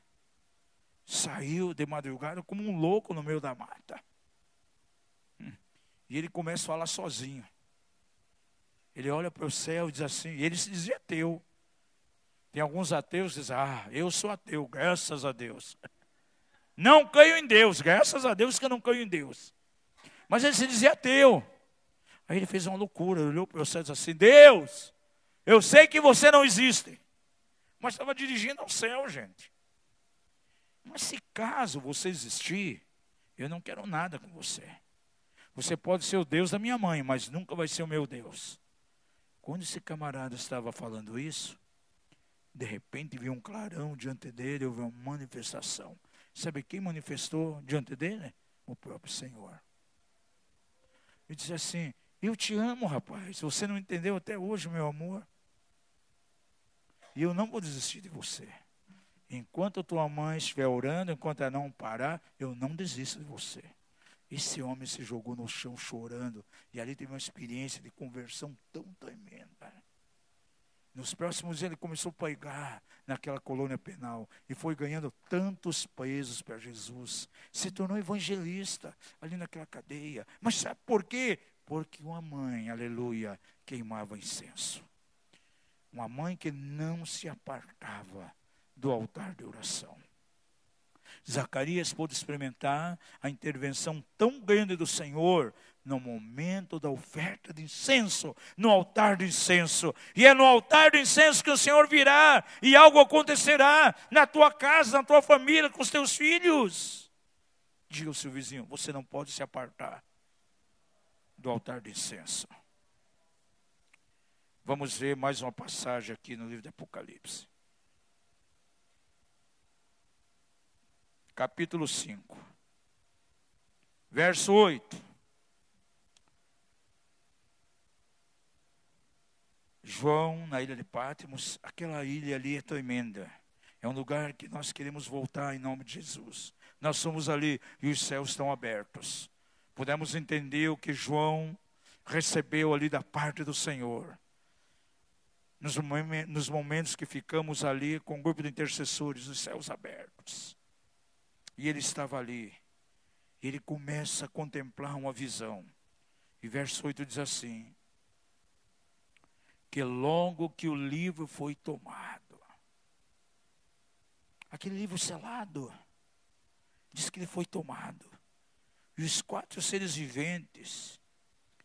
saiu de madrugada como um louco no meio da mata. E ele começa a falar sozinho. Ele olha para o céu e diz assim, ele se dizia ateu. Tem alguns ateus que dizem, ah, eu sou ateu, graças a Deus. Não creio em Deus, graças a Deus que eu não creio em Deus. Mas ele se dizia ateu. Aí ele fez uma loucura, olhou para o céu e disse assim, Deus, eu sei que você não existe. Mas estava dirigindo ao céu, gente. Mas se caso você existir, eu não quero nada com você. Você pode ser o Deus da minha mãe, mas nunca vai ser o meu Deus. Quando esse camarada estava falando isso, de repente viu um clarão diante dele, houve uma manifestação. Sabe quem manifestou diante dele? O próprio Senhor. Ele disse assim: Eu te amo, rapaz. Você não entendeu até hoje, meu amor. E eu não vou desistir de você. Enquanto tua mãe estiver orando, enquanto ela não parar, eu não desisto de você. Esse homem se jogou no chão chorando. E ali teve uma experiência de conversão tão tremenda. Nos próximos dias ele começou a pregar naquela colônia penal e foi ganhando tantos presos para Jesus. Se tornou evangelista ali naquela cadeia. Mas sabe por quê? Porque uma mãe, aleluia, queimava incenso. Uma mãe que não se apartava do altar de oração. Zacarias pôde experimentar a intervenção tão grande do Senhor no momento da oferta de incenso, no altar de incenso. E é no altar de incenso que o Senhor virá e algo acontecerá na tua casa, na tua família, com os teus filhos. Diga ao seu vizinho: você não pode se apartar do altar de incenso. Vamos ver mais uma passagem aqui no livro de Apocalipse. Capítulo 5, verso 8. João, na ilha de Pátimos, aquela ilha ali é tremenda. É um lugar que nós queremos voltar em nome de Jesus. Nós somos ali e os céus estão abertos. Podemos entender o que João recebeu ali da parte do Senhor. Nos, momentos que ficamos ali com um grupo de intercessores, os céus abertos. E ele estava ali. Ele começa a contemplar uma visão. E verso 8 diz assim: que logo que o livro foi tomado, aquele livro selado, diz que ele foi tomado, e os quatro seres viventes,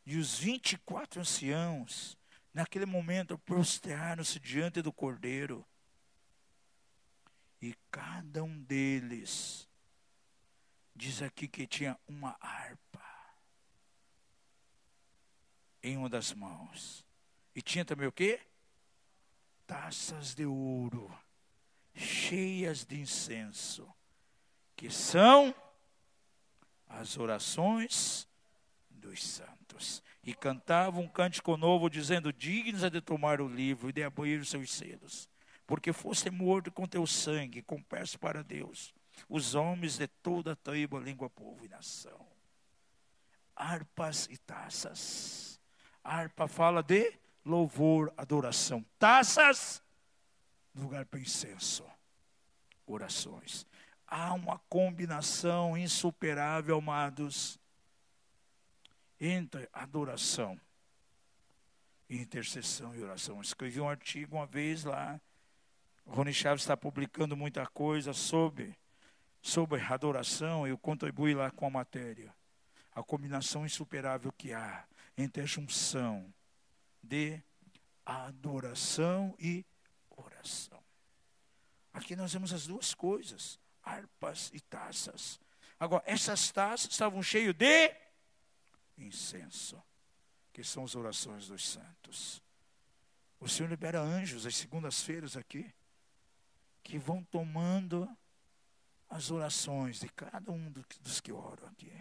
e os vinte e quatro anciãos, naquele momento prosternaram-se diante do cordeiro, e cada um deles, diz aqui que tinha uma harpa em uma das mãos. E tinha também o quê? Taças de ouro, cheias de incenso, que são as orações dos santos. E cantavam um cântico novo, dizendo: Dignos é de tomar o livro e de abolir os seus selos, porque foste morto com teu sangue, confesso para Deus, os homens de toda a tribo, língua, povo e nação. Harpas e taças. Harpa fala de louvor, adoração. Taças, lugar para incenso, orações. Há uma combinação insuperável, amados, entre adoração, intercessão e oração. escrevi um artigo uma vez lá. O Rony Chaves está publicando muita coisa sobre, sobre adoração. Eu contribuí lá com a matéria. A combinação insuperável que há entre a junção de adoração e oração. Aqui nós vemos as duas coisas, harpas e taças. Agora, essas taças estavam cheias de incenso, que são as orações dos santos. O Senhor libera anjos às segundas-feiras aqui, que vão tomando as orações de cada um dos que oram aqui.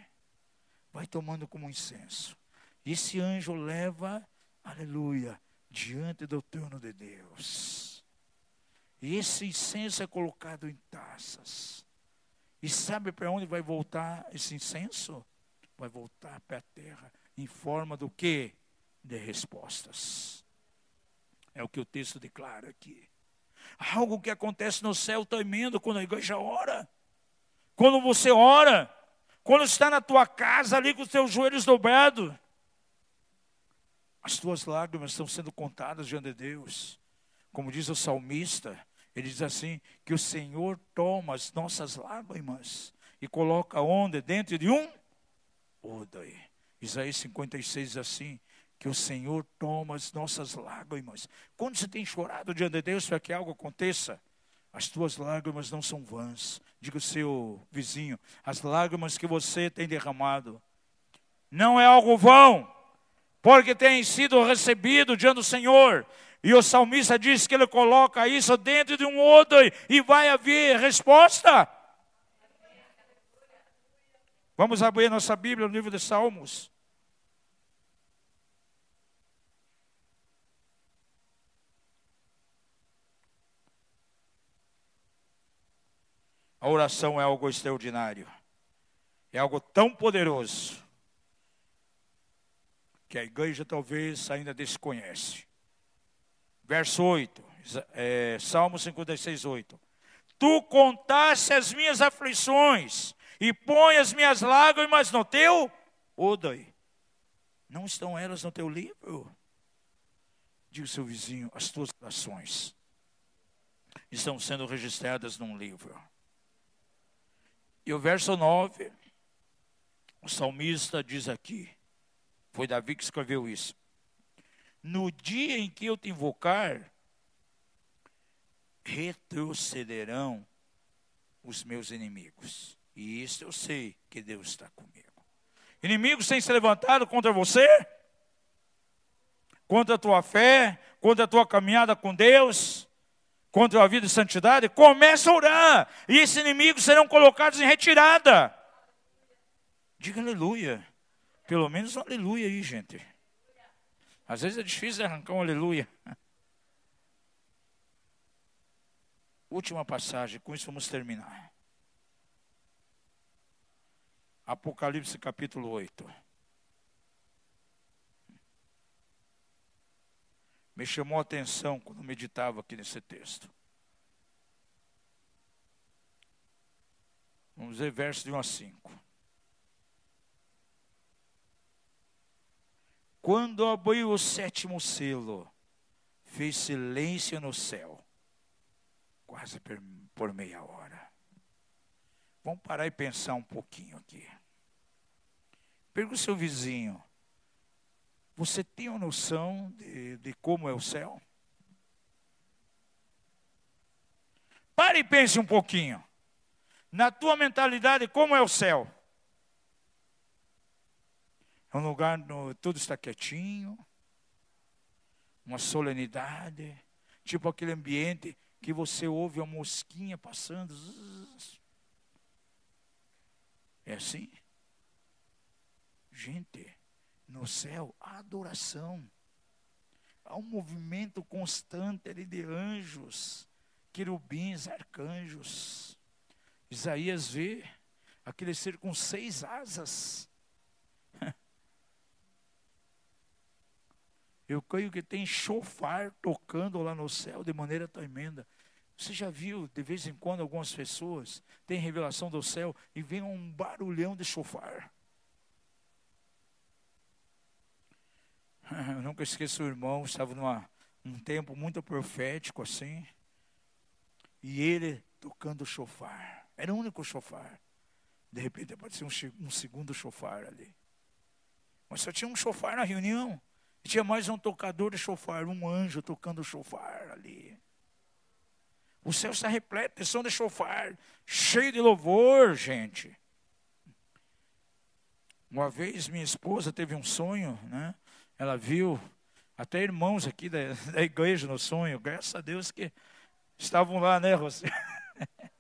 Vai tomando como incenso. E esse anjo leva aleluia, diante do trono de Deus. E esse incenso é colocado em taças. E sabe para onde vai voltar esse incenso? Vai voltar para a terra em forma do que? De respostas. É o que o texto declara aqui. Algo que acontece no céu tremendo quando a igreja ora. Quando você ora, quando está na tua casa ali com os teus joelhos dobrados, as tuas lágrimas estão sendo contadas diante de Deus. Como diz o salmista, ele diz assim: que o Senhor toma as nossas lágrimas e coloca onde? Dentro de um odre. Isaías 56 diz assim: que o Senhor toma as nossas lágrimas. Quando você tem chorado diante de Deus para que algo aconteça, as tuas lágrimas não são vãs. Diga o seu vizinho: as lágrimas que você tem derramado não é algo vão porque tem sido recebido diante do Senhor. E o salmista diz que ele coloca isso dentro de um odre e vai haver resposta. Vamos abrir nossa Bíblia no livro de Salmos. A oração é algo extraordinário. É algo tão poderoso que a igreja talvez ainda desconhece. Verso 8, é, Salmo 56, 8. Tu contaste as minhas aflições e põe as minhas lágrimas no teu odoi. Não estão elas no teu livro? Diga ao seu vizinho, as tuas orações estão sendo registradas num livro. E o verso 9, o salmista diz aqui, foi Davi que escreveu isso. No dia em que eu te invocar, retrocederão os meus inimigos. E isso eu sei que Deus está comigo. Inimigos têm se levantado contra você, contra a tua fé, contra a tua caminhada com Deus, contra a vida de santidade. Começa a orar, e esses inimigos serão colocados em retirada. Diga aleluia. Pelo menos um aleluia aí, gente. Às vezes é difícil arrancar um aleluia. Última passagem, com isso vamos terminar. Apocalipse capítulo 8. Me chamou a atenção quando meditava aqui nesse texto. Vamos ver verso de 1 a 5. Quando abriu o sétimo selo, fez silêncio no céu, quase por meia hora. Vamos parar e pensar um pouquinho aqui. Pergunta ao seu vizinho: você tem uma noção de, de como é o céu? Pare e pense um pouquinho. Na tua mentalidade, como é o céu? É um lugar no tudo está quietinho, uma solenidade, tipo aquele ambiente que você ouve a mosquinha passando. É assim? Gente, no céu há adoração. Há um movimento constante ali de anjos, querubins, arcanjos. Isaías vê aquele ser com seis asas Eu creio que tem chofar tocando lá no céu de maneira tremenda. Você já viu, de vez em quando, algumas pessoas têm revelação do céu e vem um barulhão de chofar. Eu nunca esqueço o irmão, estava numa, num tempo muito profético assim, e ele tocando chofar. Era o único chofar. De repente apareceu um, um segundo chofar ali. Mas só tinha um chofar na reunião. E tinha mais um tocador de chofar, um anjo tocando chofar ali. O céu está repleto de som de chofar, cheio de louvor, gente. Uma vez minha esposa teve um sonho, né? Ela viu até irmãos aqui da, da igreja no sonho, graças a Deus que estavam lá, né, Rosé?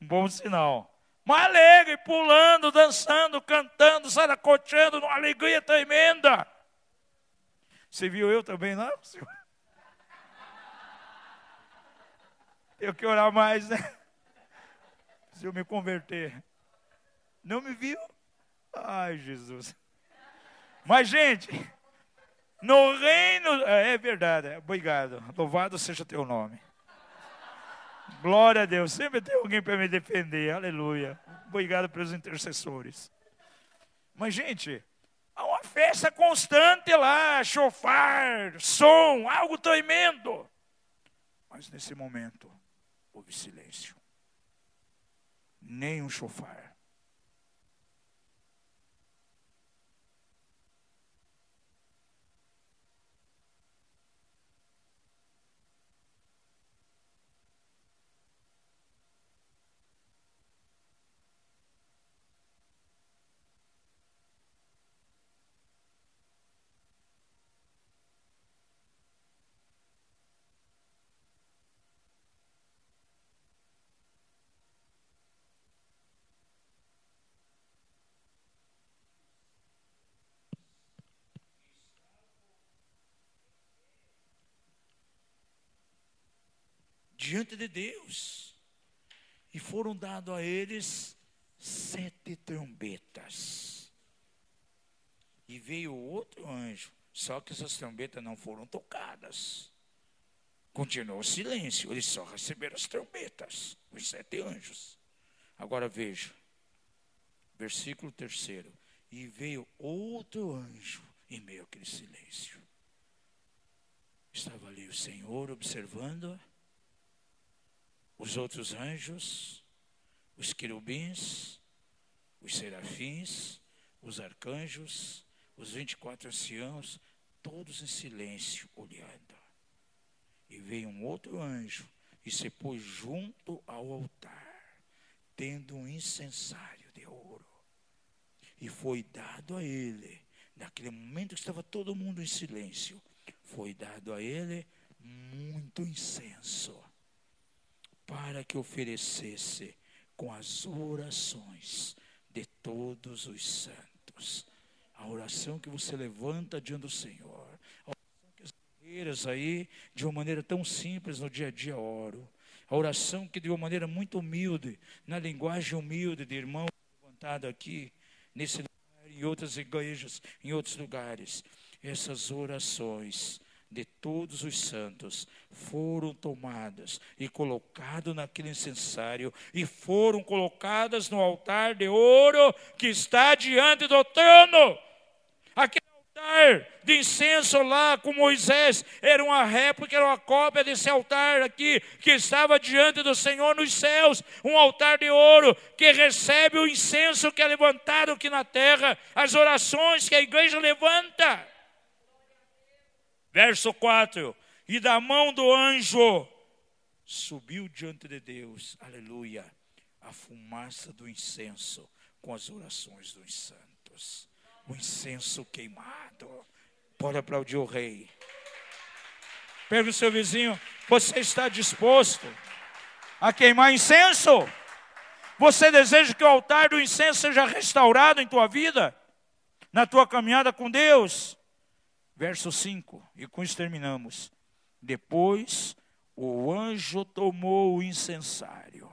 um bom sinal. Mas alegre, pulando, dançando, cantando, saracoteando, numa alegria tremenda. Você viu eu também lá? Eu que orar mais, né? Se eu me converter. Não me viu? Ai, Jesus. Mas, gente, no reino. É, é verdade, obrigado. Louvado seja teu nome. Glória a Deus. Sempre tem alguém para me defender. Aleluia. Obrigado pelos intercessores. Mas, gente, Há uma festa constante lá, chofar, som, algo tremendo. Mas nesse momento, houve silêncio. Nem um chofar. Diante de Deus. E foram dados a eles sete trombetas. E veio outro anjo, só que essas trombetas não foram tocadas. Continuou o silêncio, eles só receberam as trombetas, os sete anjos. Agora veja, versículo terceiro. E veio outro anjo em meio àquele silêncio. Estava ali o Senhor observando os outros anjos, os querubins, os serafins, os arcanjos, os 24 anciãos, todos em silêncio, olhando. E veio um outro anjo e se pôs junto ao altar, tendo um incensário de ouro. E foi dado a ele, naquele momento que estava todo mundo em silêncio, foi dado a ele muito incenso, para que oferecesse com as orações de todos os santos. A oração que você levanta diante do Senhor. A oração que as guerreiras aí, de uma maneira tão simples no dia a dia, oro. A oração que de uma maneira muito humilde, na linguagem humilde de irmão levantado aqui, nesse lugar, em outras igrejas, em outros lugares. Essas orações de todos os santos foram tomadas e colocadas naquele incensário e foram colocadas no altar de ouro que está diante do trono. Aquele altar de incenso lá com Moisés era uma réplica, era uma cópia desse altar aqui que estava diante do Senhor nos céus, um altar de ouro que recebe o incenso que é levantado aqui na terra, as orações que a igreja levanta. Verso 4: E da mão do anjo subiu diante de Deus, aleluia, a fumaça do incenso com as orações dos santos. O incenso queimado. Pode aplaudir o rei. Pergunta ao seu vizinho: Você está disposto a queimar incenso? Você deseja que o altar do incenso seja restaurado em tua vida? Na tua caminhada com Deus? Verso 5, e com isso terminamos. Depois o anjo tomou o incensário,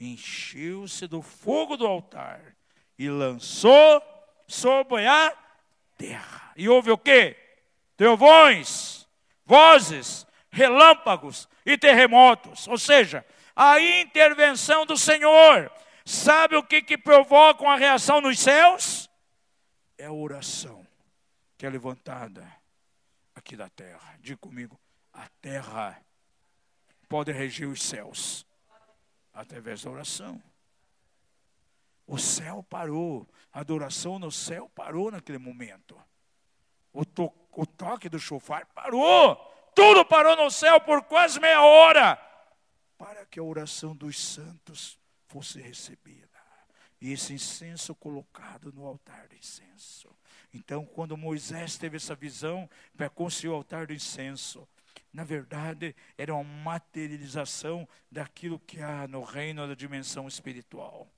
encheu-se do fogo do altar e lançou sobre a terra. E houve o quê? Trovões, vozes, relâmpagos e terremotos. Ou seja, a intervenção do Senhor. Sabe o que, que provoca uma reação nos céus? É a oração que é levantada aqui da terra. Diga comigo, a terra pode reger os céus através da oração. O céu parou, a adoração no céu parou naquele momento. O, to, o toque do chofar parou, tudo parou no céu por quase meia hora, para que a oração dos santos fosse recebida. E esse incenso colocado no altar de incenso. Então, quando Moisés teve essa visão construir o altar do incenso, na verdade, era uma materialização daquilo que há no reino da dimensão espiritual.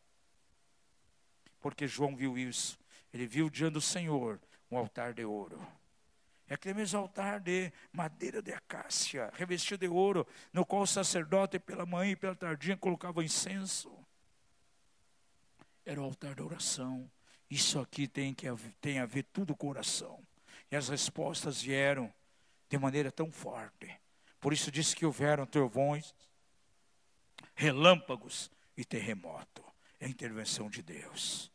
Porque João viu isso. Ele viu diante do Senhor um altar de ouro. É aquele mesmo altar de madeira de acácia, revestido de ouro, no qual o sacerdote, pela manhã e pela tardinha, colocava incenso. Era o altar da oração. Isso aqui tem, que, tem a ver tudo com oração. E as respostas vieram de maneira tão forte. Por isso disse que houveram trovões, relâmpagos e terremoto. É a intervenção de Deus.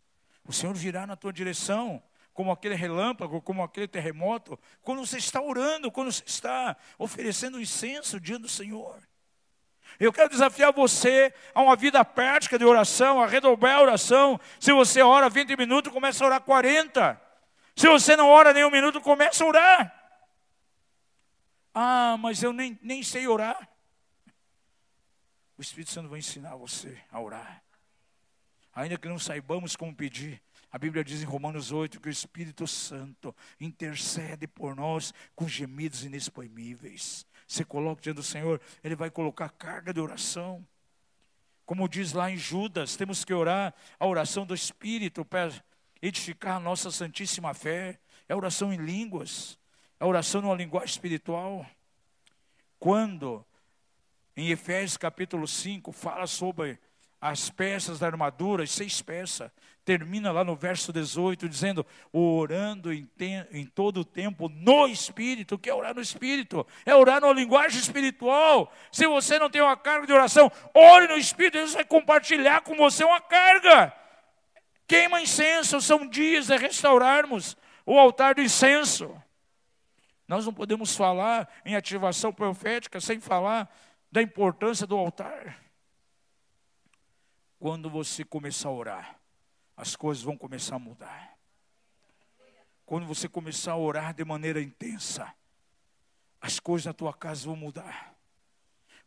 O Senhor virá na tua direção, como aquele relâmpago, como aquele terremoto, quando você está orando, quando você está oferecendo incenso diante do Senhor. Eu quero desafiar você a uma vida prática de oração, a redobrar a oração. Se você ora 20 minutos, começa a orar 40. Se você não ora nem um minuto, começa a orar. Ah, mas eu nem, nem sei orar. O Espírito Santo vai ensinar você a orar. Ainda que não saibamos como pedir, a Bíblia diz em Romanos 8 que o Espírito Santo intercede por nós com gemidos inexprimíveis. Você coloca diante do Senhor, Ele vai colocar carga de oração. Como diz lá em Judas, temos que orar a oração do Espírito para edificar a nossa santíssima fé. É oração em línguas, é oração numa linguagem espiritual. Quando, em Efésios capítulo 5, fala sobre as peças da armadura, as seis peças. Termina lá no verso 18, dizendo: orando em, te, em todo o tempo no Espírito. O que é orar no Espírito? É orar na linguagem espiritual. Se você não tem uma carga de oração, ore no Espírito, Deus vai compartilhar com você uma carga. Queima incenso, são dias de restaurarmos o altar do incenso. Nós não podemos falar em ativação profética sem falar da importância do altar. Quando você começar a orar, as coisas vão começar a mudar. Quando você começar a orar de maneira intensa, as coisas na tua casa vão mudar.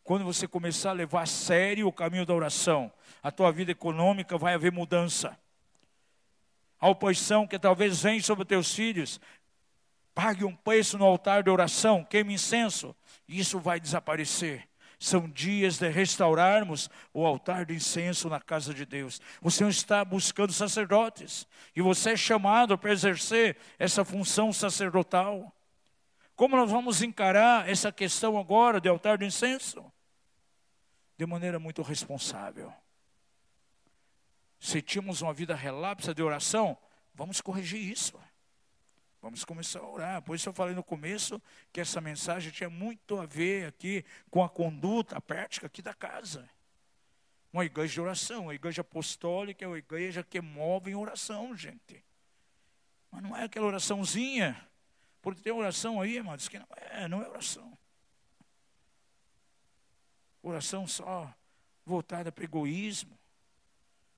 Quando você começar a levar a sério o caminho da oração, a tua vida econômica vai haver mudança. A oposição que talvez venha sobre teus filhos, pague um preço no altar de oração, queime incenso, isso vai desaparecer. São dias de restaurarmos o altar de incenso na casa de Deus. O Senhor está buscando sacerdotes. E você é chamado para exercer essa função sacerdotal. Como nós vamos encarar essa questão agora de altar de incenso? De maneira muito responsável. Se tínhamos uma vida relapsa de oração, vamos corrigir isso. Vamos começar a orar. Por isso eu falei no começo que essa mensagem tinha muito a ver aqui com a conduta, a prática aqui da casa. Uma igreja de oração, uma igreja apostólica é uma igreja que move em oração, gente. Mas não é aquela oraçãozinha, porque tem oração aí, irmãos, que não é, não é oração. Oração só voltada para egoísmo.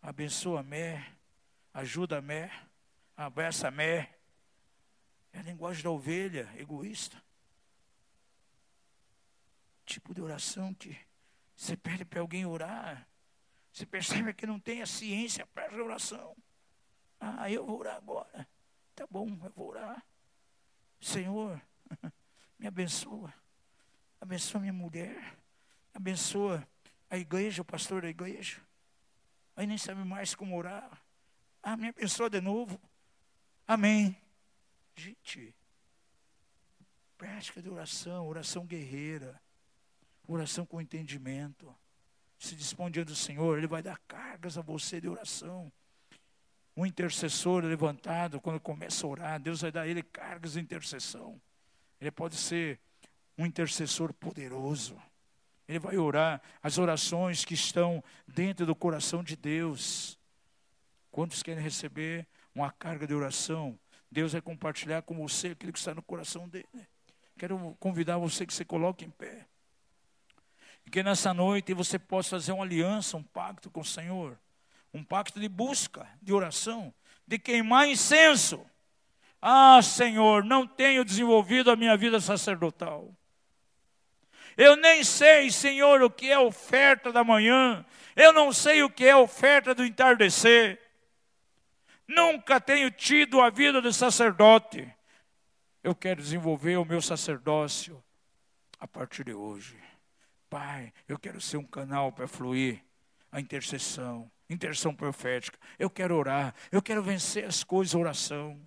Abençoa-me, ajuda-me, abraça-me é a linguagem da ovelha, egoísta. Tipo de oração que você pede para alguém orar. Você percebe que não tem a ciência para oração. Ah, eu vou orar agora. Tá bom, eu vou orar. Senhor, me abençoa. Abençoa minha mulher. Abençoa a igreja, o pastor da igreja. Aí nem sabe mais como orar. Ah, me abençoa de novo. Amém. Gente, prática de oração, oração guerreira, oração com entendimento. Se dispõe diante do Senhor, Ele vai dar cargas a você de oração. Um intercessor levantado, quando começa a orar, Deus vai dar a ele cargas de intercessão. Ele pode ser um intercessor poderoso. Ele vai orar as orações que estão dentro do coração de Deus. Quantos querem receber uma carga de oração? Deus vai compartilhar com você aquilo que está no coração dele. Quero convidar você que se coloque em pé. Que nessa noite você possa fazer uma aliança, um pacto com o Senhor. Um pacto de busca, de oração, de queimar incenso. Ah, Senhor, não tenho desenvolvido a minha vida sacerdotal. Eu nem sei, Senhor, o que é oferta da manhã. Eu não sei o que é oferta do entardecer. Nunca tenho tido a vida de sacerdote. Eu quero desenvolver o meu sacerdócio a partir de hoje. Pai, eu quero ser um canal para fluir a intercessão, intercessão profética. Eu quero orar, eu quero vencer as coisas, oração.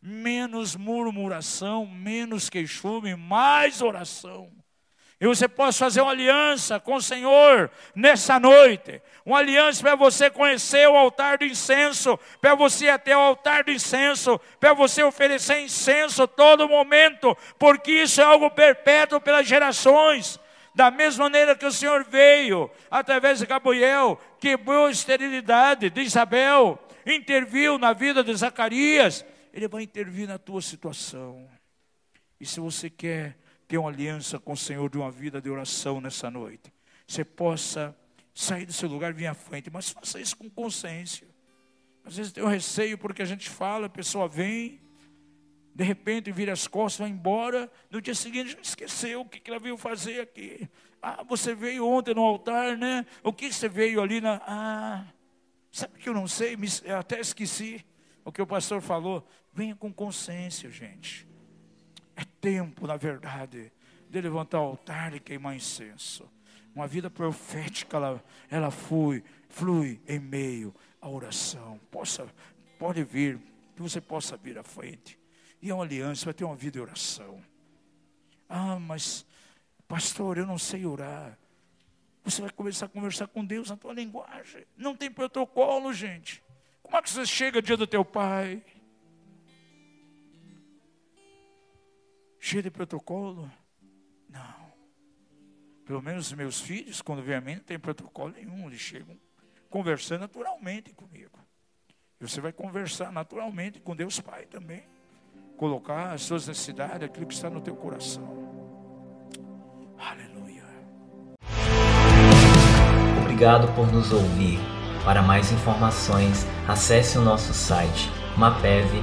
Menos murmuração, menos queixume, mais oração. E você pode fazer uma aliança com o Senhor nessa noite. Uma aliança para você conhecer o altar do incenso, para você ir até o altar do incenso, para você oferecer incenso todo momento, porque isso é algo perpétuo pelas gerações. Da mesma maneira que o Senhor veio, através de Gabriel, quebrou a esterilidade de Isabel, interviu na vida de Zacarias, Ele vai intervir na tua situação. E se você quer ter uma aliança com o Senhor de uma vida de oração nessa noite. Você possa sair do seu lugar e vir à frente, mas faça isso com consciência. Às vezes tem um receio porque a gente fala, a pessoa vem, de repente vira as costas, vai embora, no dia seguinte esqueceu o que ela veio fazer aqui. Ah, você veio ontem no altar, né? O que você veio ali na. Ah, sabe que eu não sei, até esqueci o que o pastor falou. Venha com consciência, gente. É tempo, na verdade, de levantar o altar e queimar incenso. Uma vida profética, ela, ela flui, flui em meio à oração. Possa, pode vir, que você possa vir à frente. E é uma aliança, vai ter uma vida de oração. Ah, mas, pastor, eu não sei orar. Você vai começar a conversar com Deus na tua linguagem. Não tem protocolo, gente. Como é que você chega dia do teu pai? Cheio de protocolo? Não. Pelo menos os meus filhos, quando vêm a mim, não tem protocolo nenhum. Eles chegam conversando naturalmente comigo. E você vai conversar naturalmente com Deus Pai também. Colocar as suas necessidades, aquilo que está no teu coração. Aleluia. Obrigado por nos ouvir. Para mais informações, acesse o nosso site mapev.com.br.